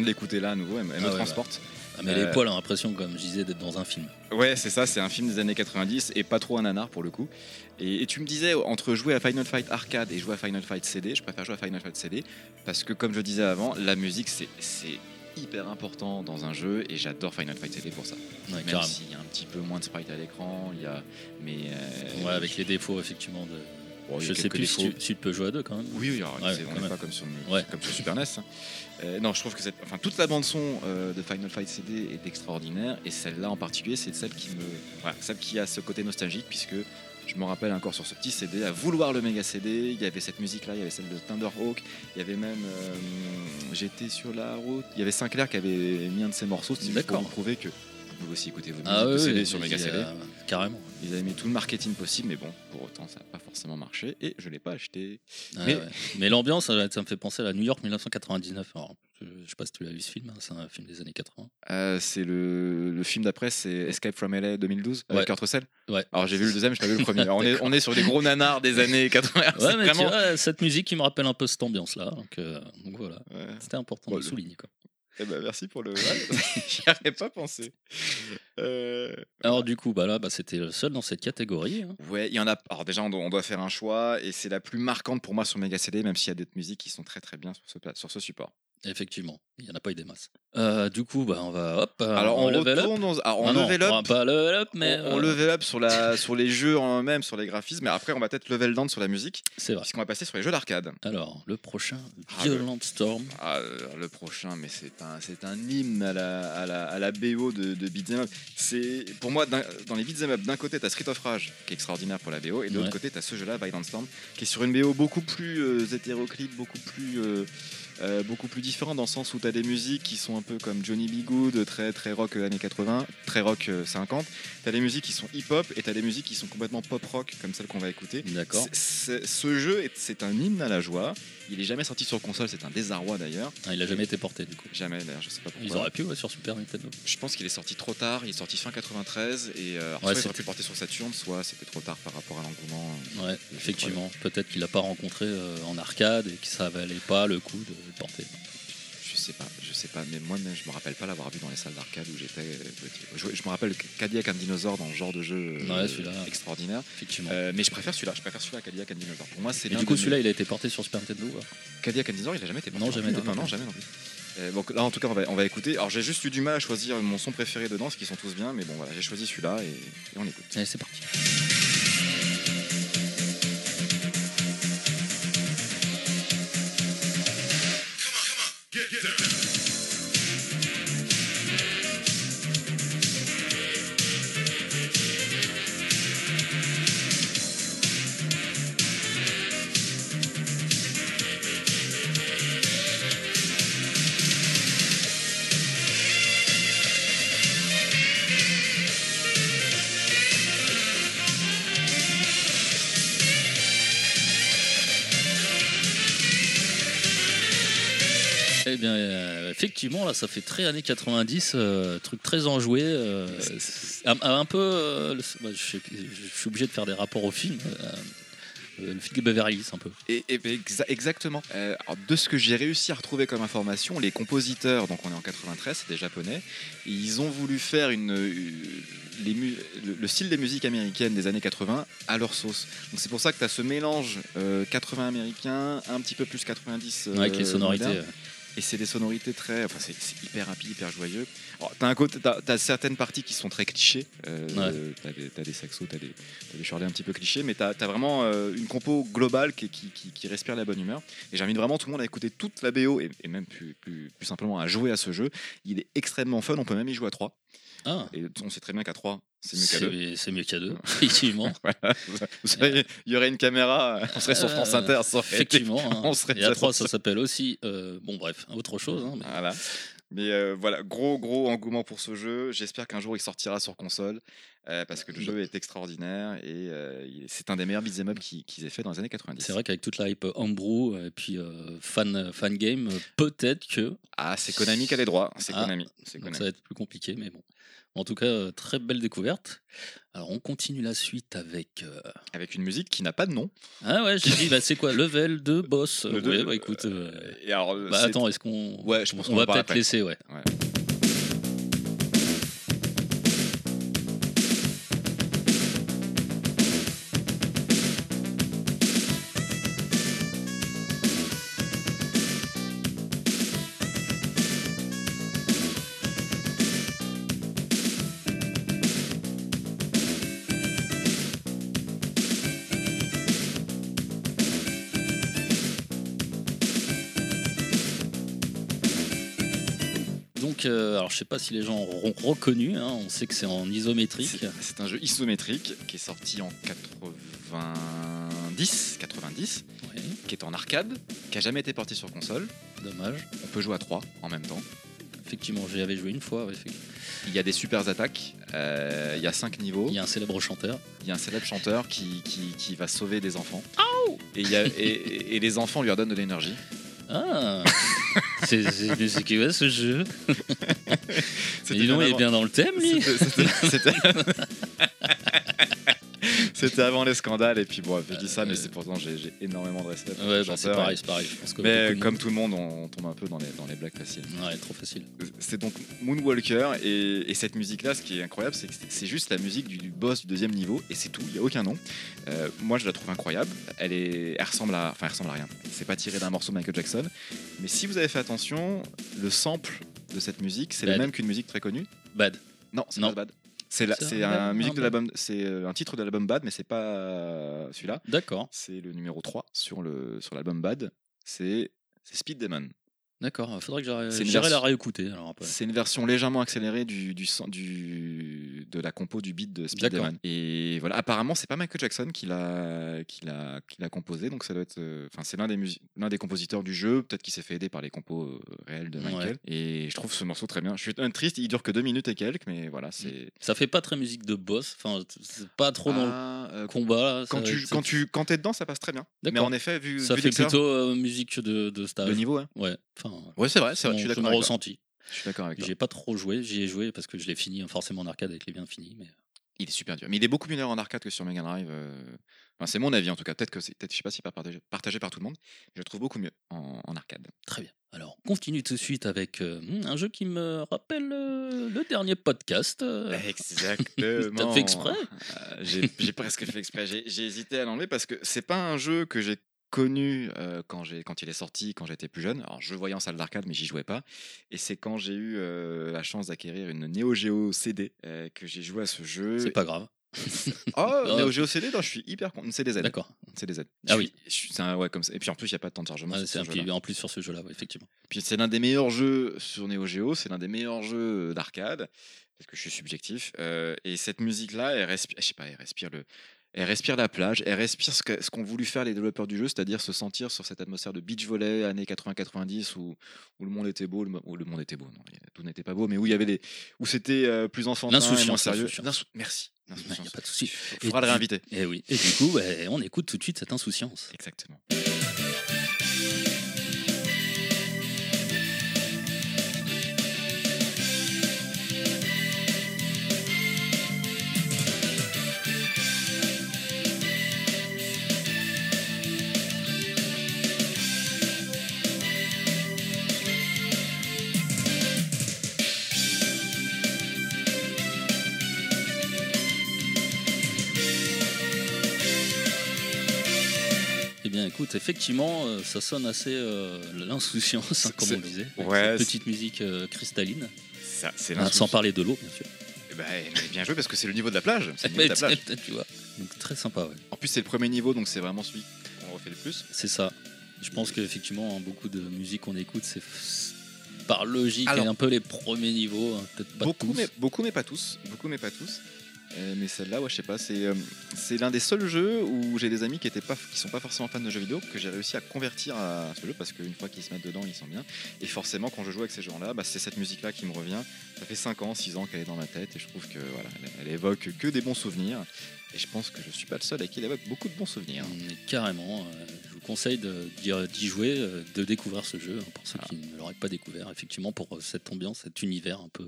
De l'écouter là à nouveau, elle, me- elle Ah me ouais, transporte. Ah, mais Euh, les poils ont l'impression, comme je disais, d'être dans un film. Ouais, c'est ça, c'est un film des années 90 et pas trop un nanar pour le coup. Et, et tu me disais, entre jouer à Final Fight Arcade et jouer à Final Fight CD, je préfère jouer à Final Fight CD parce que, comme je disais avant, la musique c'est hyper important dans un jeu et j'adore Final Fight CD pour ça. Ouais, Même s'il y a un petit peu moins de sprite à l'écran, il y a. Mais. euh, Ouais, avec les défauts, effectivement. De... bon, je sais plus si tu, si tu peux jouer à deux quand même. Oui, oui, alors, Ouais, on n'est pas comme sur, Ouais. comme sur Super NES. Euh, non, je trouve que cette, enfin, toute la bande son euh, de Final Fight CD est extraordinaire et celle-là en particulier, c'est celle qui me, voilà, celle qui a ce côté nostalgique puisque je me rappelle encore sur ce petit CD, à vouloir le méga CD, il y avait cette musique-là, il y avait celle de Thunderhawk, il y avait même euh, J'étais sur la route, il y avait Sinclair qui avait mis un de ses morceaux, c'est pour D'accord. vous prouver que vous pouvez aussi écouter vos Ah oui, CD oui, sur méga CD. a- Carrément. Ils avaient mis tout le marketing possible, mais bon, pour autant, ça n'a pas forcément marché et je l'ai pas acheté. Ouais, Mais- ouais. Mais l'ambiance, ça, ça me fait penser à la New York 1999. Alors, je, je sais pas si tu l'as vu ce film, hein, c'est un film des années 80. Euh, c'est le, le film d'après, c'est Escape from LA 2012 avec Ouais. Kurt Russell. Ouais. Alors j'ai vu le deuxième, je pas vu le premier. On, est, on est sur des gros nanars des années 80. Ouais, c'est mais tu vraiment. vois, cette musique qui me rappelle un peu cette ambiance-là. Donc, euh, donc voilà, c'était important Bon, de le souligner. Quoi. Eh ben, merci pour le. J'y avais pas pensé. Euh, Alors du coup, bah là, bah, c'était le seul dans cette catégorie. hein. Ouais, il y en a. Alors déjà, on doit, on doit faire un choix et c'est la plus marquante pour moi sur Mega CD, même s'il y a d'autres musiques qui sont très très bien sur ce, pla- sur ce support. Effectivement, il n'y en a pas eu des masses. Euh, du coup, bah, on va hop. euh, Alors on level up. retourne Ah on non, level on va up. pas level up, mais on, on euh, level up sur, la, sur les jeux en eux-mêmes, sur les graphismes, mais après on va peut-être level down sur la musique, c'est vrai. puisqu'on va passer sur les jeux d'arcade. Alors, le prochain, Ah, le- Violent Storm. Ah, le prochain, mais c'est un, c'est un hymne à la, à la, à la BO de, de Beat'em Up. C'est, pour moi, dans les Beat'em Up, d'un côté, t'as Street of Rage, qui est extraordinaire pour la BO, et de l'autre côté, t'as ce jeu-là, Violent Storm, qui est sur une BO beaucoup plus euh, hétéroclite, beaucoup plus. Euh, beaucoup plus différent dans le sens où tu as des musiques qui sont un peu comme Johnny B. Good, très, très rock euh, années 80, très rock euh, 50. Tu as des musiques qui sont hip-hop et tu as des musiques qui sont complètement pop-rock, comme celle qu'on va écouter. D'accord. Ce jeu, est- c'est un hymne à la joie. Il est jamais sorti sur console, c'est un désarroi d'ailleurs. Ah, il a jamais été porté du coup. Jamais d'ailleurs, je sais pas Ils pourquoi. auraient pu ouais, sur Super Nintendo. Je pense qu'il est sorti trop tard, il est sorti fin 93 et euh, alors, Ouais, soit il aurait pu porter sur Saturn, soit c'était trop tard par rapport à l'engouement. Ouais, effectivement. Peut-être qu'il l'a pas rencontré euh, en arcade et que ça valait pas le coup de le porter. Je sais pas, je sais pas, mais moi même je me rappelle pas l'avoir vu dans les salles d'arcade où j'étais euh, petit. Je, je me rappelle Cadillac and Dinosaur dans ce genre de jeu euh, Ouais, extraordinaire. Effectivement. Euh, mais je préfère celui-là, je préfère celui-là Cadillac and Dinosaur. Pour moi, c'est du coup, celui-là, il a été porté sur Super Nintendo. Cadillac and Dinosaur, il a jamais été porté Non, jamais été non, non, jamais non plus. Euh, donc là, en tout cas, on va, on va écouter. Alors, j'ai juste eu du mal à choisir mon son préféré dedans, parce qu'ils sont tous bien, mais bon, voilà, j'ai choisi celui-là et, et on écoute. Allez, c'est parti. Effectivement, là, ça fait très années 90, euh, truc très enjoué. euh, un, un peu. euh, bah, je, suis obligé de faire des rapports au film. euh, le film de Beverly Hills, un peu. Et, et- exa- exactement. Alors, de ce que j'ai réussi à retrouver comme information, les compositeurs, donc on est en 93, c'est des japonais, ils ont voulu faire une, les le, le style des musiques américaines des années 80 à leur sauce. Donc c'est pour ça que tu as ce mélange euh, 80 américain, un petit peu plus 90. euh, Ouais, avec les sonorités. Et c'est des sonorités très. Enfin, c'est hyper rapide, hyper joyeux. T'as un côté, t'as, t'as certaines parties qui sont très clichés. Euh, Ouais. T'as des, saxos, t'as des, t'as des shorlets un petit peu clichés, mais t'as, t'as vraiment euh, une compo globale qui, qui, qui- qui respire la bonne humeur. Et j'invite vraiment tout le monde à écouter toute la BO et, et même plus, plus, plus simplement à jouer à ce jeu. Il est extrêmement fun. On peut même y jouer à 3. Ah, Et on sait très bien qu'à 3, c'est mieux qu'à 2. c'est c'est mieux qu'à deux, effectivement. Voilà. Vous savez, il y aurait une caméra, on serait sur France Inter, ça été- Effectivement. hein. on serait Et à déjà 3, sur- ça s'appelle aussi. euh, bon, bref, autre chose. hein, mais- Voilà. Mais euh, voilà, gros gros engouement pour ce jeu. J'espère qu'un jour il sortira sur console euh, parce que le jeu est extraordinaire et euh, c'est un des meilleurs beat'em up qui- qu'ils aient fait dans les années 90. C'est vrai qu'avec toute la hype Homebrew et puis euh, fan, fan game, euh, peut-être que Ah, c'est Konami qui a les droits. C'est Ah, Konami. C'est donc Konami. ça va être plus compliqué, mais bon. En tout cas, très belle découverte. Alors, on continue la suite avec. euh, Avec une musique qui n'a pas de nom. Ah ouais, j'ai dit, bah, c'est quoi? Level 2 boss Le Ouais, deux, bah écoute. euh, Et alors, bah, c'est- attends, est-ce qu'on. Ouais, je pense on qu'on va peut-être après. laisser, ouais. Ouais. Pas si les gens auront reconnu, hein, on sait que c'est en isométrique. C'est- un jeu isométrique qui est sorti en 90, 90, Ouais, qui est en arcade, qui a jamais été porté sur console. dommage. On peut jouer à 3 en même temps. Effectivement, j'y avais joué une fois. Il y a des super attaques. euh, il y a 5 niveaux. Il y a un célèbre chanteur. Il y a un célèbre chanteur qui, qui, qui va sauver des enfants. et, il y a- et, et les enfants lui redonnent de l'énergie. Ah C'est quoi ce jeu dis donc, il est bien dans le thème, lui. C'était- c'était- avant les scandales, et puis bon, je dis ça, mais c'est pourtant j'ai j'ai énormément de respect. pour Ouais, bah, c'est pareil, c'est pareil. Je pense que Mais comme tout le monde, on tombe un peu dans les, dans les blagues faciles. Ouais, trop facile. C'est donc Moonwalker, et, et cette musique-là, ce qui est incroyable, c'est que c'est- juste la musique du, du boss du deuxième niveau, et c'est tout, il n'y a aucun nom. Euh, moi, je la trouve incroyable. Elle, est, elle, ressemble à, enfin, elle ressemble à rien. C'est pas tiré d'un morceau de Michael Jackson. Mais si vous avez fait attention, le sample de cette musique, c'est le même qu'une musique très connue? Bad. Non, c'est Non. pas Bad. C'est la- C'est un musique de l'album, c'est euh, un titre de l'album Bad, mais c'est pas euh, celui-là. D'accord, C'est le numéro 3 sur le sur l'album Bad. C'est c'est Speed Demon. D'accord. Faudrait que j'irai la version- réécouter. C'est une version légèrement accélérée du, du, de la compo du beat de. Demon. Et voilà, apparemment, c'est pas Michael Jackson qui l'a qui l'a qui l'a composé, donc ça doit être. euh, Enfin, c'est l'un des des compositeurs du jeu. Peut-être qu'il s'est fait aider par les compos euh, réels de Michael. Et je trouve ce morceau très bien. Je suis un triste, il dure que deux minutes et quelques, mais voilà, c'est. Ça fait pas très musique de boss. Enfin, c'est pas trop dans le Ah, euh, combat. là, quand ça- tu quand tu quand t'es dedans, ça passe très bien. Mais en effet, vu Ça vu fait plutôt euh, musique de, de stage. de niveau, hein. Ouais, enfin. Ouais, c'est vrai, c'est vrai. Je suis d'accord ressenti. Je suis d'accord avec toi. J'ai pas trop joué, j'y ai joué parce que je l'ai fini forcément en arcade avec les bien finis. Mais... Il est super dur. Mais il est beaucoup mieux en arcade que sur Mega Drive. euh. Enfin, c'est mon avis en tout cas. Peut-être que c'est, peut-être, je sais pas si pas partagé, partagé par tout le monde. Je le trouve beaucoup mieux en, en arcade. Très bien. Alors, on continue tout de suite avec euh, un jeu qui me rappelle euh, le dernier podcast. Exactement. T'as fait exprès? Euh, j'ai, j'ai presque fait exprès. J'ai, j'ai hésité à l'enlever parce que c'est pas un jeu que j'ai connu euh, quand, quand il est sorti, quand j'étais plus jeune. Alors, je voyais en salle d'arcade, mais j'y jouais pas. Et c'est quand j'ai eu euh, la chance d'acquérir une Neo Geo CD euh, que j'ai joué à ce jeu. C'est pas grave. Oh. Neo Geo CD, non, je suis hyper content. Une CDZ. D'accord. CDZ. Ah Je oui. suis- je suis- c'est un- ouais, comme ça. Et puis en plus, il n'y a pas de temps de chargement. Sur c'est ce en plus sur ce jeu-là, ouais, effectivement. Puis c'est l'un des meilleurs jeux sur Neo Geo, c'est l'un des meilleurs jeux d'arcade, parce que je suis subjectif. euh, et cette musique-là, elle respire, je sais pas, elle respire le, elle respire la plage, elle respire ce que- ce qu'ont voulu faire les développeurs du jeu, c'est-à-dire se sentir sur cette atmosphère de beach volley années 80-90 où, où le monde était beau, le, où le monde était beau, non, tout n'était pas beau, mais où il y avait les, où c'était euh, plus enfantin, et moins sérieux. Merci. Il n'y a pas de souci. Il faudra Et le réinviter. Et oui. Et du coup, bah, on écoute tout de suite cette insouciance. Exactement. Écoute, effectivement, euh, ça sonne assez euh, l'insouciance, hein, comme on disait. avec ouais, cette c'est- petite musique euh, cristalline. Ça, c'est Ah, sans l'insouciance. parler de l'eau, bien sûr. Eh ben, mais bien joué parce que c'est le niveau de la plage. C'est le niveau de la plage. tu vois. Donc, très sympa, ouais. En plus, c'est le premier niveau, donc c'est vraiment celui qu'on refait le plus. C'est ça. Je pense qu'effectivement, hein, beaucoup de musique qu'on écoute, c'est f- par logique Alors- et un peu les premiers niveaux, hein, peut-être pas beaucoup, tous. mais, beaucoup, mais pas tous. Beaucoup, mais pas tous. Euh, mais celle-là, ouais, je sais pas, c'est euh, c'est l'un des seuls jeux où j'ai des amis qui étaient pas, sont pas forcément fans de jeux vidéo que j'ai réussi à convertir à ce jeu parce qu'une fois qu'ils se mettent dedans, ils sont bien. Et forcément, quand je joue avec ces gens-là, bah, c'est cette musique-là qui me revient. Ça fait 5 ans, 6 ans qu'elle est dans ma tête et je trouve que voilà, elle, elle évoque que des bons souvenirs. Et je pense que je suis pas le seul à qui elle évoque beaucoup de bons souvenirs. Mais carrément, euh, je vous conseille d'y jouer, euh, de découvrir ce jeu, hein, pour ceux Ah. qui ne l'auraient pas découvert, effectivement, pour euh, cette ambiance, cet univers un peu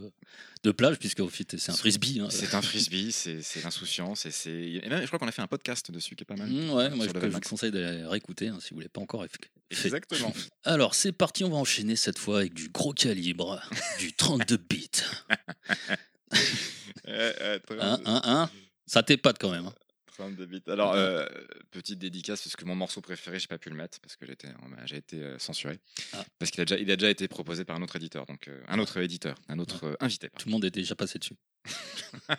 de plage, puisque au fait, c'est un frisbee. hein. C'est un frisbee, c'est l'insouciance et c'est. et même, je crois qu'on a fait un podcast dessus qui est pas mal. Mmh, ouais, moi je, vous conseille de réécouter hein, si vous ne l'avez pas encore. Exactement. Alors c'est parti, on va enchaîner cette fois avec du gros calibre, du 32 bits. Euh, euh, très Hein, bien. hein, hein Ça t'épate quand même. hein. 32 bits. Alors, euh, petite dédicace, parce que mon morceau préféré, j'ai pas pu le mettre, parce que j'étais, j'ai été euh, censuré. Ah. Parce qu'il a, déjà, il a déjà été proposé par un autre éditeur, donc euh, un autre éditeur, un autre euh, invité. Tout le monde est déjà passé dessus.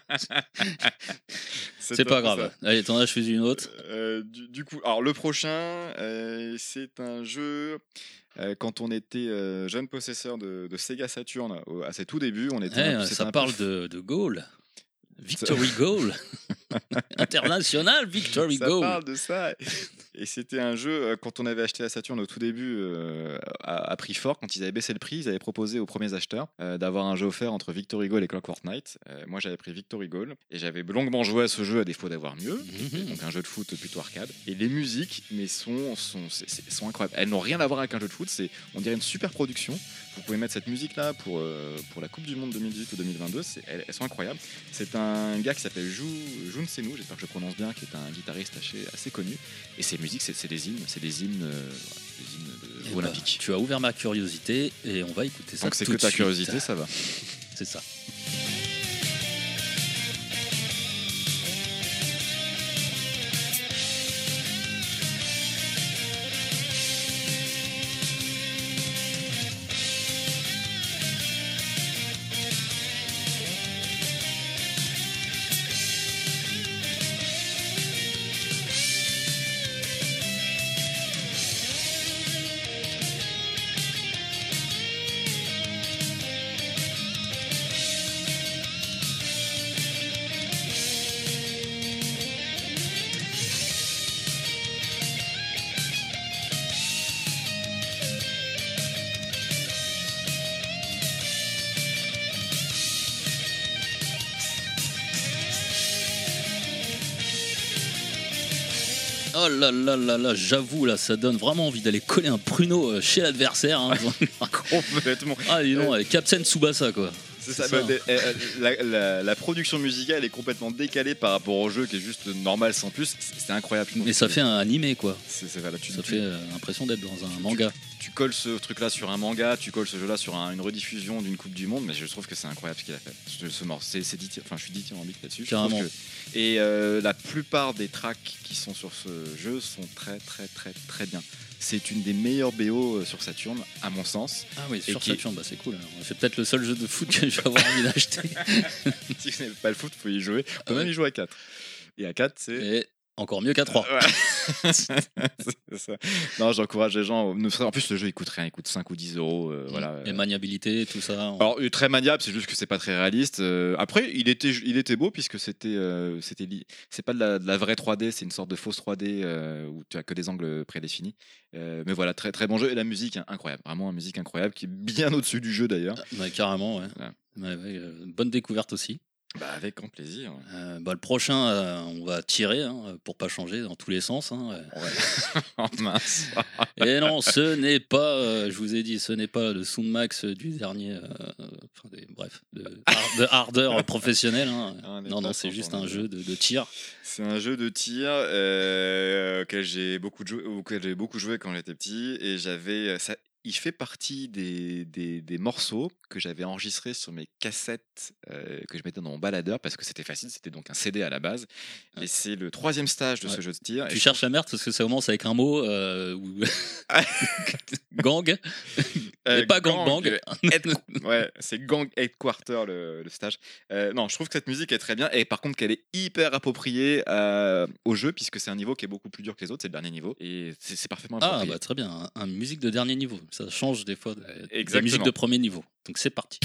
C'est pas grave. Allez, t'en as choisi une autre. Du, du coup, alors le prochain, c'est un jeu. quand on était jeune possesseur de, de Sega Saturn, au- à ses tout débuts, on était. Eh, un ça peu parle de, de goal. Victory Goal. International Victory ça Goal. parle de ça. Et c'était un jeu, euh, quand on avait acheté la Saturn au tout début, euh, à, à prix fort, quand ils avaient baissé le prix, ils avaient proposé aux premiers acheteurs euh, d'avoir un jeu offert entre Victory Goal et Clockwork Knight. Euh, moi, j'avais pris Victory Goal et j'avais longuement joué à ce jeu à défaut d'avoir mieux. Mhm. Donc un jeu de foot plutôt arcade. Et les musiques, mais sont, sont, sont incroyables. Elles n'ont rien à voir avec un jeu de foot, c'est, on dirait une super production. Vous pouvez mettre cette musique-là pour, euh, pour la Coupe du Monde 2018 ou 2022, c'est- elles, elles sont incroyables. C'est un, gars qui s'appelle Ju, Jun Senu, j'espère que je prononce bien, qui est un guitariste assez, assez connu. Et ses musiques, c'est c'est des hymnes, c'est des hymnes, euh, des hymnes de- Eh ben, olympiques. tu as ouvert ma curiosité et on va écouter ça. Donc c'est que ta suite. curiosité, ça va. C'est ça. Là là là là, j'avoue là, ça donne vraiment envie d'aller coller un pruneau euh, chez l'adversaire. hein. Complètement. ah dis donc, Capsen Tsubasa quoi. C'est ça. Ça. bah, euh, euh, la, la- la production musicale est complètement décalée par rapport au jeu qui est juste normal sans plus. C'est incroyable. Mais ça fait un animé quoi. Voilà, tu, Ça tu- fait l'impression d'être dans un manga. Tu colles ce truc-là sur un manga, tu colles ce jeu-là sur un- une rediffusion d'une Coupe du Monde, mais je trouve que c'est incroyable ce qu'il a fait. Ce, ce morceau, c'est, c'est dithyrambie- enfin, je suis dithyrambique là-dessus. je trouve Carrément. que- et euh, la plupart des tracks qui sont sur ce jeu sont très, très, très, très bien. C'est une des meilleures BO euh, sur Saturn, à mon sens. Ah oui, sur Saturn, bah c'est cool. C'est peut-être le seul jeu de foot que je vais avoir envie d'acheter. si vous n'aimez pas le foot, vous pouvez y jouer. On peut Ah même y jouer à 4. Et à 4, c'est. Et encore mieux qu'à 3. Ouais. C'est ça. Non, j'encourage les gens. En plus, le jeu il coûte rien, il coûte 5 ou 10 euros. euh, voilà. Et maniabilité, tout ça. on- Alors, est très maniable, c'est juste que c'est pas très réaliste. Euh, après, il était, il était beau puisque c'était, euh, c'était, li- c'est pas de la, de la vraie 3D, c'est une sorte de fausse 3D euh, où tu as que des angles prédéfinis. Euh, mais voilà, très très bon jeu et la musique hein, incroyable, vraiment une musique incroyable qui est bien au-dessus du jeu d'ailleurs. Ouais, carrément, ouais. Ouais. Ouais, ouais, euh, bonne découverte aussi. Bah, avec grand plaisir. Euh, bah, le prochain, euh, on va tirer hein, pour pas changer dans tous les sens. hein, ouais. Oh, mince. Et non, ce n'est pas, euh, je vous ai dit, ce n'est pas le Soundmax du dernier, euh, enfin, des- bref, de, de hardeur professionnel. hein. Ah, Non, non, c'est juste un jeu de, de tir. C'est un jeu de tir euh, auquel j'ai beaucoup, joué- auquel beaucoup joué quand j'étais petit et j'avais ça. Il fait partie des, des, des morceaux que j'avais enregistrés sur mes cassettes euh, que je mettais dans mon baladeur parce que c'était facile, c'était donc un CD à la base. Et c'est le troisième stage de ce jeu de tir. et Tu je cherches la merde parce que ça commence avec un mot euh, ou- gang, Euh, et pas gang bang. Head- ouais, c'est Gang Headquarter le, le stage. Euh, non, je trouve que cette musique est très bien et par contre qu'elle est hyper appropriée au jeu puisque c'est un niveau qui est beaucoup plus dur que les autres, c'est le dernier niveau et c'est parfaitement Ah approprié. bah très bien, un, un musique de dernier niveau. Ça change des fois de, des musiques de premier niveau. Donc c'est parti.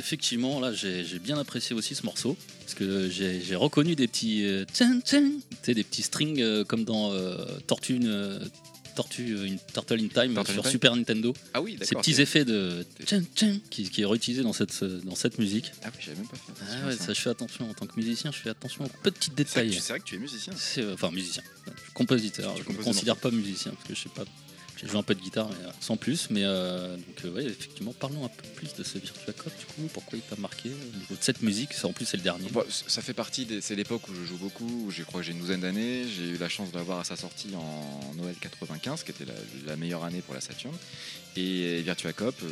Effectivement, là, j'ai bien apprécié aussi ce morceau. Parce que j'ai reconnu des petits. euh, tchin, tchin, des petits strings euh, comme dans euh, Tortue, Tortue, une Turtle in Time Turtle in sur Time. Super Nintendo. Ah oui, Ces petits effets de. tchin, tchin, qui, qui est réutilisé dans cette, dans cette musique. Ah oui, j'avais même pas fait. attention Ah ouais, ça. ça, je fais attention. En tant que musicien, je fais attention aux petits détails. tu- c'est vrai que tu es musicien. Enfin, musicien. Compositeur. Je ne me considère pas musicien parce que je sais pas. J'ai joué un peu de guitare, euh, sans plus. Mais euh, donc, euh, ouais, effectivement, parlons un peu plus de ce Virtua Cop, du coup. Pourquoi il t'a marqué au niveau de cette musique ça, En plus, c'est le dernier. C- ça fait partie, des- c'est l'époque où je joue beaucoup, où je crois que j'ai une douzaine d'années. J'ai eu la chance de l'avoir à sa sortie en Noël 95, qui était la meilleure année pour la Saturn. Et Virtua Cop, euh,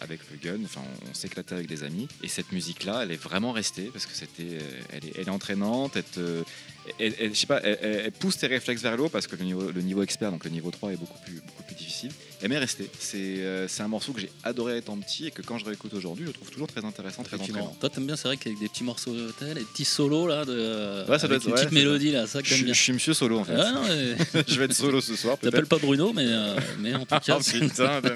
avec le gun, on, s'éclatait avec des amis. Et cette musique-là, elle est vraiment restée parce que c'était, euh, elle est, entraînante. Elle pas, elle, pousse tes réflexes vers le haut parce que le niveau, expert, donc le niveau 3, est beaucoup beaucoup plus difficile. Elle m'est restée. C'est euh, c'est un morceau que j'ai adoré étant petit et que quand je réécoute aujourd'hui, je trouve toujours très intéressant, très entraînant. Toi, t'aimes bien, c'est vrai qu'avec des petits morceaux, t'as les petits solos là, de, Ouais, ça doit avec être- une ouais, petite mélodie là, ça que Je, t'aimes suis- bien. je suis monsieur solo en fait. Ah, non, mais- je vais être solo ce soir T'appelles peut-être. pas Bruno, mais, euh, mais en tout cas, Oh c'est- putain de.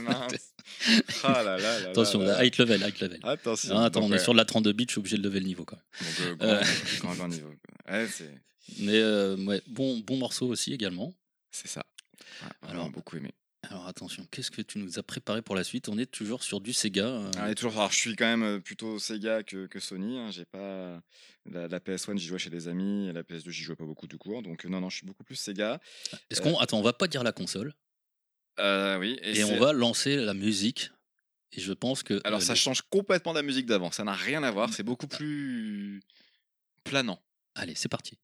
Ah là là là là attention, là. height level, height level. Attention. Ah, attends, Donc, on est ouais. sur de la 32 bits, je suis obligé de lever le niveau quand même. Donc, euh, grand, grand, grand niveau. Ouais, c'est Mais euh, ouais, bon, bon morceau aussi également. c'est ça. Ouais, Alors, beaucoup aimé. Alors attention, qu'est-ce que tu nous as préparé pour la suite? On est toujours sur du Sega. euh, Ah, et toujours, alors, je suis quand même euh, plutôt Sega que, que Sony. hein. J'ai pas la, la PS1, j'y jouais chez des amis. Et la PS2, j'y jouais pas beaucoup du coup. hein. Donc euh, non, non, je suis beaucoup plus Sega. Est-ce qu'on attends, on va pas dire la console? Euh, oui. et, c'est- on va lancer la musique. Et je pense que Alors euh, ça les- change complètement de la musique d'avant. Ça n'a rien à voir. C'est beaucoup plus planant. allez, c'est parti.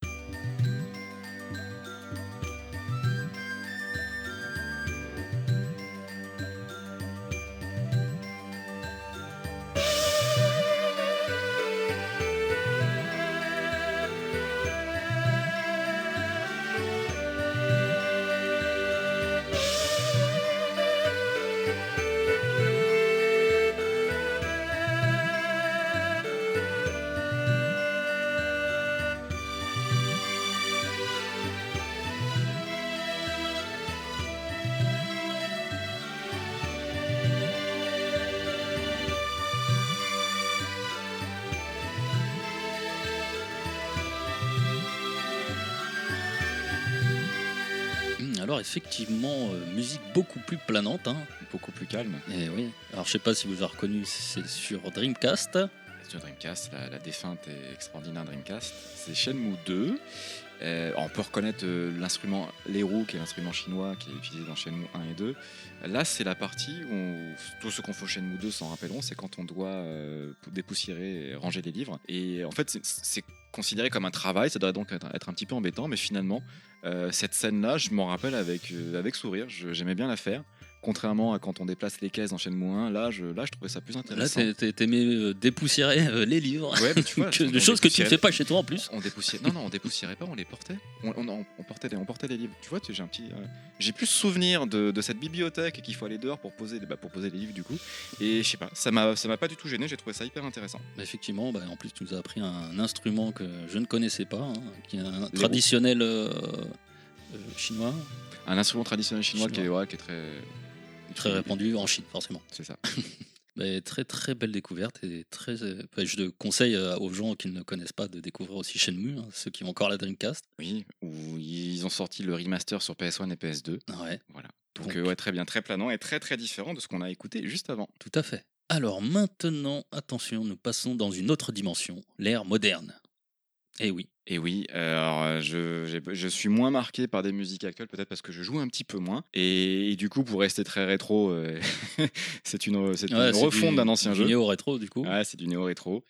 Alors effectivement, euh, musique beaucoup plus planante. Hein. Beaucoup plus calme. Et oui. Alors je sais pas si vous avez reconnu, c'est sur Dreamcast. Sur Dreamcast, la, la défunte et extraordinaire Dreamcast. C'est Shenmue 2. Euh, on peut reconnaître euh, l'instrument l'Eru, qui est l'instrument chinois qui est utilisé dans Shenmue 1 et 2. Là, c'est la partie où on- tous ceux qu'on fait Shenmue 2 s'en rappelleront, c'est quand on doit euh, dépoussiérer et ranger les livres. Et en fait, c'est- considéré comme un travail, ça doit donc être, être un petit peu embêtant, mais finalement, cette scène-là, je m'en rappelle avec, euh, avec sourire, j'aimais bien la faire. Contrairement à quand on déplace les caisses dans Shenmue 1, là, je, là, je trouvais ça plus Là, intéressant. t'es- t'aimais euh, dépoussiérer euh, les livres. Ouais, mais tu vois, Que- de choses que tu ne fais pas chez toi en plus. On dépoussiérait. Non, non, on dépoussiérait pas, on les portait. On, on- on- on portait, les, on portait les livres. Tu vois, j'ai un petit. euh, j'ai plus souvenir de, de cette bibliothèque qu'il faut aller dehors pour poser, bah, pour poser les livres du coup. Et je sais pas, ça m'a, ça m'a pas du tout gêné. J'ai trouvé ça hyper intéressant. Effectivement, bah, en plus, tu nous as appris un instrument que je ne connaissais pas, hein, qui est un traditionnel euh, chinois, Un instrument traditionnel chinois, Qui, est, ouais, qui est très. Très répandu en Chine, forcément. C'est ça. Mais très très belle découverte et très. euh, bah, je le conseille euh, aux gens qui ne connaissent pas de découvrir aussi Shenmue, hein, ceux qui ont encore la Dreamcast. Oui, où ils ont sorti le remaster sur PS1 et PS2. Ouais, Voilà. Donc, Donc- euh, ouais, très bien, très planant et très très différent de ce qu'on a écouté juste avant. tout à fait. Alors maintenant, attention, nous passons dans une autre dimension, l'ère moderne. Eh oui, Et oui, alors je, je suis moins marqué par des musiques actuelles, peut-être parce que je joue un petit peu moins. Et, et du coup, pour rester très rétro, euh, c'est une, c'est Ouais, une c'est refonte du- d'un ancien du jeu. néo-rétro du coup. Ouais, c'est du néo-rétro.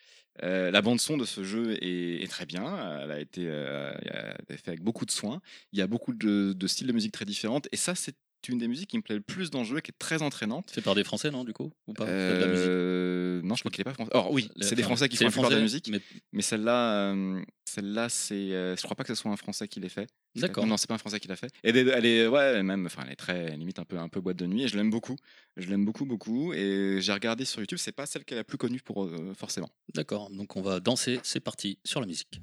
Euh, la bande son de ce jeu est, est très bien. Elle a été euh, elle a été faite avec beaucoup de soin. Il y a beaucoup de, de styles de musique très différentes. Et ça, c'est une des musiques qui me plaît le plus dans le jeu, qui est très entraînante. Fait par des Français, non, du coup Ou pas? C'est Euh, non, je crois qu'il est pas français. Alors oui, c'est des Français qui c'est font la plupart de la musique. mais- Mais celle-là, euh, celle-là, c'est, euh, je crois pas que ce soit un Français qui l'ait fait. D'accord. Non, c'est pas un Français qui l'a fait. Et elle est, ouais, même, enfin, elle est très, limite un peu, un peu boîte de nuit. Et je l'aime beaucoup. Je l'aime beaucoup, beaucoup. Et j'ai regardé sur YouTube. C'est pas celle qui est la plus connue pour euh, forcément. D'accord, donc on va danser, c'est parti sur la musique.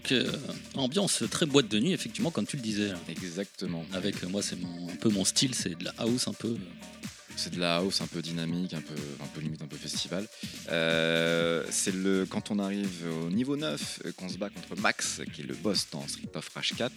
Truc, euh, ambiance très boîte de nuit, effectivement, comme tu le disais. Exactement. Avec euh, moi, c'est un peu mon style, c'est de la house un peu. C'est de la house un peu dynamique, un peu, un peu limite un peu festival. Euh, c'est le quand on arrive au niveau 9 euh, qu'on se bat contre Max, qui est le boss dans Street of Rage 4.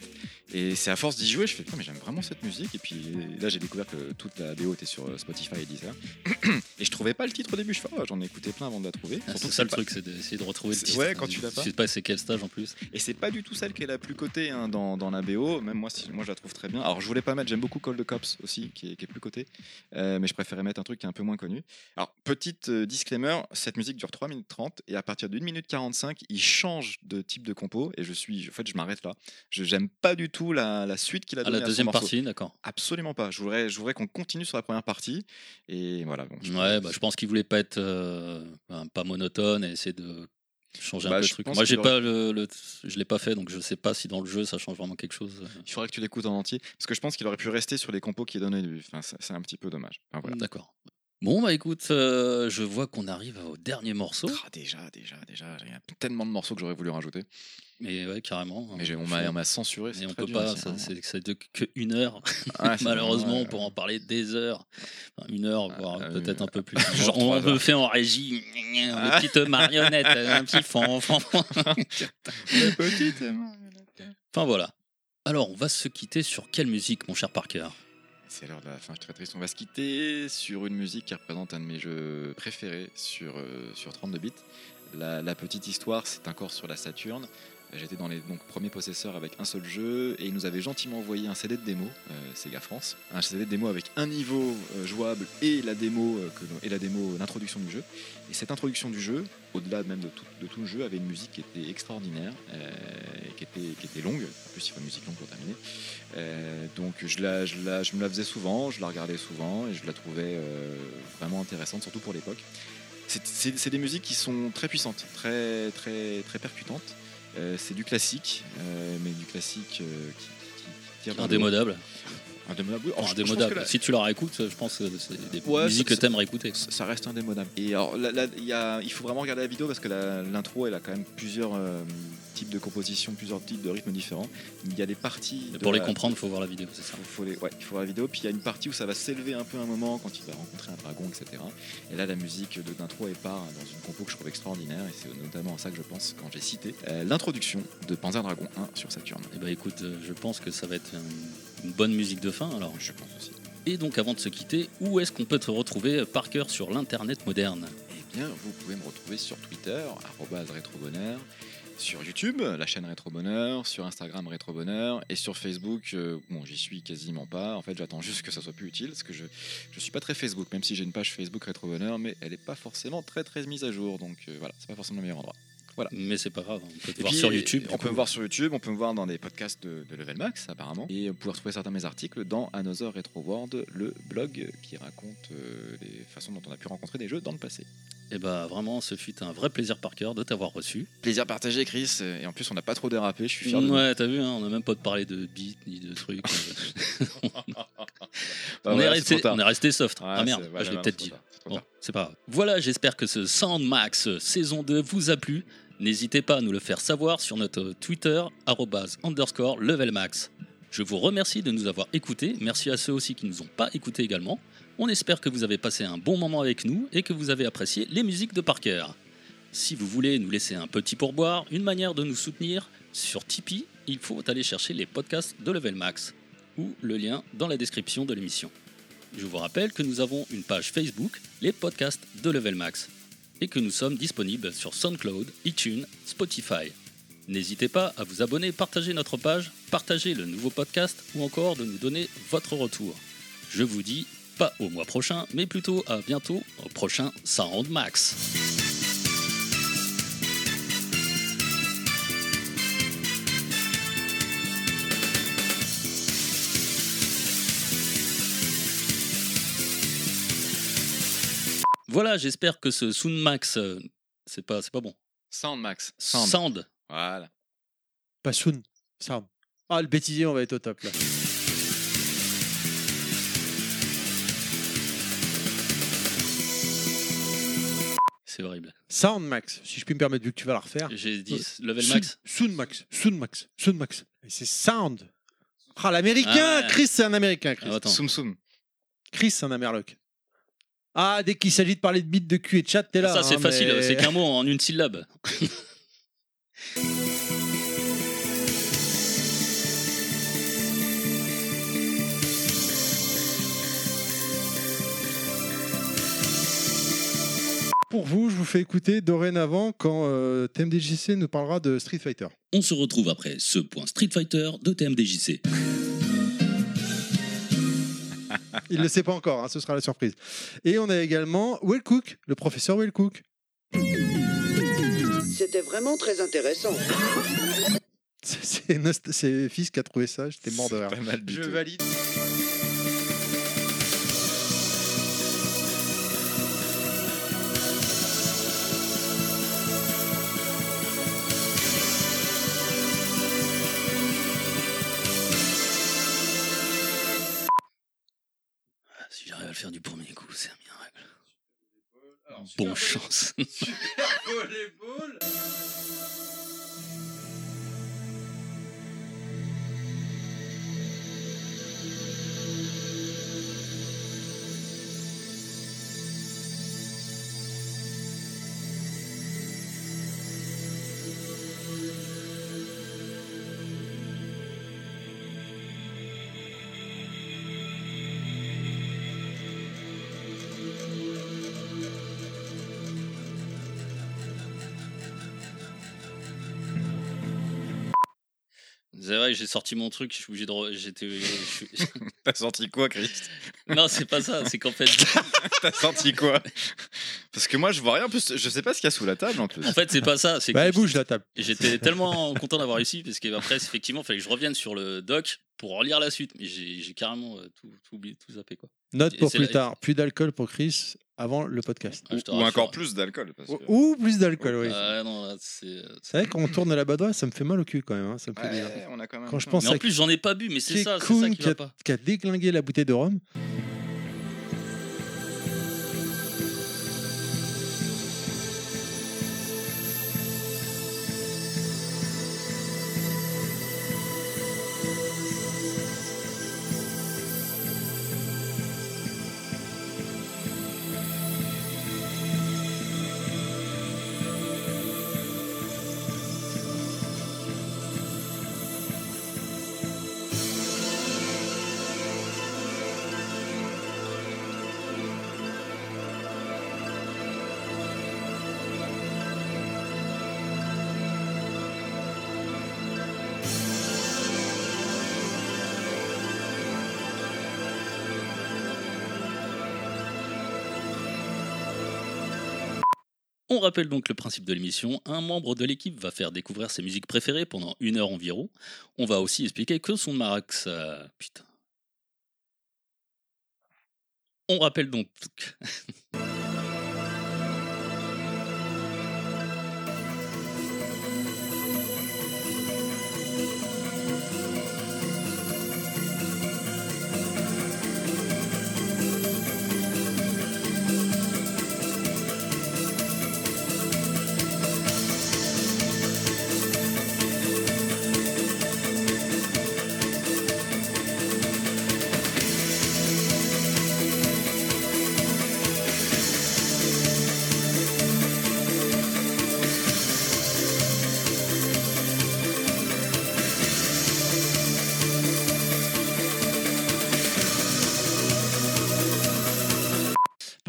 Et c'est à force d'y jouer, je fais mais j'aime vraiment cette musique. Et puis là j'ai découvert que toute la BO était sur euh, Spotify et Deezer. et je trouvais pas le titre au début. Je fais oh, j'en ai écouté plein avant de la trouver. Ah, c'est ça le pas- truc, c'est d'essayer de retrouver le titre. ouais, quand tu l'as pas. Je sais pas c'est quel stage en plus. Et c'est pas du tout celle qui est la plus cotée hein, dans, dans la BO. Même moi, si, moi, je la trouve très bien. Alors, je voulais pas mettre. J'aime beaucoup Call the Cops aussi, qui est, qui est plus coté. Euh, mais je préférais mettre un truc qui est un peu moins connu. Alors, petite euh, disclaimer cette musique dure 3 minutes 30. Et à partir d'une minute 45, il change de type de compo. Et je suis. En fait, je m'arrête là. Je J'aime pas du tout la, la suite qu'il a À donnée la à son deuxième partie, d'accord. Absolument pas. Je voudrais, je voudrais qu'on continue sur la première partie. Et voilà. bon, je- Ouais, bah, je pense qu'il voulait pas être euh, pas monotone et essayer de changer Bah, un peu je le truc. Moi, j'ai pas le, le- je l'ai pas fait, donc je sais pas si dans le jeu ça change vraiment quelque chose. Il faudrait que tu l'écoutes en entier. Parce que je pense qu'il aurait pu rester sur les compos qu'il a donnés. lui. Enfin, c'est c'est un petit peu dommage. Enfin, voilà. D'accord. Bon, bah écoute, euh, je vois qu'on arrive au dernier morceau. Ah, déjà, déjà, déjà, il y a tellement de morceaux que j'aurais voulu rajouter. Mais ouais, carrément. Mais j'ai- on m'a suis- on m'a censuré. Mais on peut dur pas, ça, hein. c'est c'est de que une heure. Ah, Malheureusement, on pourra en parler des heures. Enfin, une heure, voire euh, peut-être un peu plus. genre on heures. fait en régie. Des Ah. petites marionnettes, un petit. La petite. Enfin voilà. Alors, on va se quitter sur quelle musique, mon cher Parker? C'est l'heure de la fin, je suis très triste. On va se quitter sur une musique qui représente un de mes jeux préférés sur, euh, sur 32 bits. La, petite histoire, c'est encore sur la Saturn. J'étais dans les donc, premiers possesseurs avec un seul jeu et ils nous avaient gentiment envoyé un CD de démo, euh, Sega France, un CD de démo avec un niveau euh, jouable et la démo euh, que et la démo l'introduction du jeu. Et cette introduction du jeu, au-delà même de tout, de tout le jeu, avait une musique qui était extraordinaire, euh, qui était, qui était longue. En plus, il faut une musique longue pour terminer. Euh, donc je, la, je, la- je me la faisais souvent, je la regardais souvent et je la trouvais euh, vraiment intéressante, surtout pour l'époque. C'est des musiques qui sont très puissantes, très, très, très percutantes. Euh, c'est du classique, euh, mais du classique euh, qui, qui- qui haut. Indémodable. Indémodable. oui. Alors, indémodable. la- Si tu la réécoutes, je pense que c'est des Ouais, musiques que t'aimerais écouter. ça reste indémodable. Et alors, là, là, il y a- il faut vraiment regarder la vidéo parce que l'intro, elle a quand même plusieurs euh, types de compositions, plusieurs types de rythmes différents. Il y a des parties. De Pour les comprendre, il faut voir la vidéo, c'est ça. Il faut, les- ouais, il faut voir la vidéo, puis il y a une partie où ça va s'élever un peu un moment quand il va rencontrer un dragon, etc. Et là, la musique de- d'intro, elle part dans une compo que je trouve extraordinaire, et c'est notamment à ça que je pense quand j'ai cité euh, l'introduction de Panzer Dragon 1 sur Saturn. Et bah écoute, euh, je pense que ça va être une, une bonne musique de fin alors. Je pense aussi. Et donc avant de se quitter, où est-ce qu'on peut te retrouver, euh, Parker, sur l'internet moderne? Eh bien, vous pouvez me retrouver sur Twitter, rétrobonheur, sur YouTube, la chaîne Rétrobonheur, sur Instagram Rétrobonheur, et sur Facebook, euh, bon, j'y suis quasiment pas. En fait, j'attends juste que ça soit plus utile, parce que je je suis pas très Facebook, même si j'ai une page Facebook Rétrobonheur, mais elle est pas forcément très très mise à jour, donc euh, voilà, c'est pas forcément le meilleur endroit. Mais c'est pas grave, on peut te voir puis, sur YouTube. On peut me voir sur YouTube, on peut me voir dans des podcasts de, de Level Max apparemment. Et vous pouvez retrouver certains de mes articles dans Another Retro World, le blog qui raconte euh, les façons dont on a pu rencontrer des jeux dans le passé. Et bah vraiment, ce fut un vrai plaisir, Parker, de t'avoir reçu. Plaisir partagé Chris, et en plus on n'a pas trop dérapé, je suis fier de. Ouais, t'as vu, hein, on n'a même pas de parler de beat ni de trucs. euh. Bah on, voilà, est resté, trop tard. on est resté soft. Ouais, ah merde, bah, je l'ai peut-être dit. Bon, c'est pas grave. Voilà, j'espère que ce Soundmax euh, saison 2 vous a plu. N'hésitez pas à nous le faire savoir sur notre Twitter, underscore levelmax. Je vous remercie de nous avoir écoutés. Merci à ceux aussi qui ne nous ont pas écoutés également. On espère que vous avez passé un bon moment avec nous et que vous avez apprécié les musiques de Parker. Si vous voulez nous laisser un petit pourboire, une manière de nous soutenir, sur Tipeee, il faut aller chercher les podcasts de Level Max ou le lien dans la description de l'émission. Je vous rappelle que nous avons une page Facebook, les podcasts de Level Max, et que nous sommes disponibles sur SoundCloud, iTunes, Spotify. N'hésitez pas à vous abonner, partager notre page, partager le nouveau podcast ou encore de nous donner votre retour. Je vous dis pas au mois prochain, mais plutôt à bientôt au prochain Sound Max. Voilà, j'espère que ce Sound Max, euh, c'est pas, c'est pas bon. Sound Max. Sound. Sound. Voilà. Pas soon. Sound. Ah, le bêtisier, on va être au top là. c'est horrible. Sound Max, si je puis me permettre, vu que tu vas la refaire. J'ai dit level Sound- max. Sound Max, Sound Max, Sound Max. Et c'est Sound. Ah, l'américain Ah ouais. Chris, c'est un américain, Chris. Ah, attends. Soum Soum. Chris, c'est un amerloc. Ah, dès qu'il s'agit de parler de bits de cul et de chat, t'es là. ça, c'est hein, facile, mais- c'est qu'un mot en une syllabe. Pour vous, je vous fais écouter dorénavant quand euh, TMDJC nous parlera de Street Fighter. On se retrouve après ce point Street Fighter de TMDJC. Il ne le sait pas encore, hein, ce sera la surprise. Et on a également Will Cook, le professeur Will Cook. C'était vraiment très intéressant. C'est- C'est Nost- c'est Fils qui a trouvé ça, j'étais mort de rire. Pas mal du Je tout. valide. Faire du premier coup, c'est un miracle. Bon chance. C'est j'ai sorti mon truc, je suis obligé de. J'étais. T'as senti quoi, Chris? Non, c'est pas ça, c'est qu'en fait. T'as senti quoi? Parce que moi, je vois rien. En plus, je sais pas ce qu'il y a sous la table en plus. En fait, c'est pas ça. Bah, que elle bouge la table. j'étais tellement content d'avoir réussi parce qu'après, effectivement, il fallait que je revienne sur le doc pour relire la suite. Mais j'ai carrément euh, tout, tout oublié, tout zappé. Quoi. Note pour plus la- tard, plus d'alcool pour Chris avant le podcast. Ah, Ou encore plus d'alcool. parce que- Ou plus d'alcool, oui. Ah, non, là, c'est. euh, c'est- vrai, quand on tourne à la badoie, ça me fait mal au cul quand même. hein, Ça me fait bizarre. Ouais, on a quand même. Quand je pense Mais en plus, j'en ai pas bu, mais c'est ça, c'est ça qui qui va a, pas. qui a déglingué la bouteille de rhum. On rappelle donc le principe de l'émission. Un membre de l'équipe va faire découvrir ses musiques préférées pendant une heure environ. On va aussi expliquer que son Marax. euh, Putain. On rappelle donc.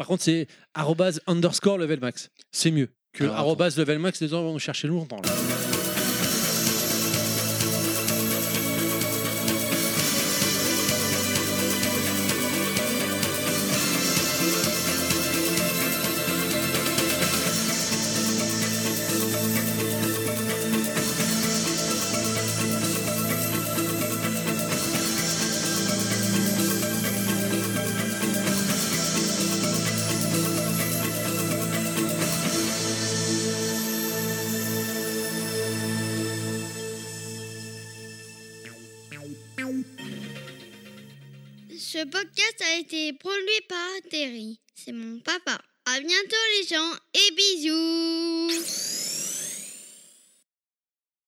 Contre, c'est arrobase underscore level max. C'est mieux que attends. arrobase level max. Les gens vont nous chercher longtemps. là. été produit par Terry. C'est mon papa. À bientôt les gens et bisous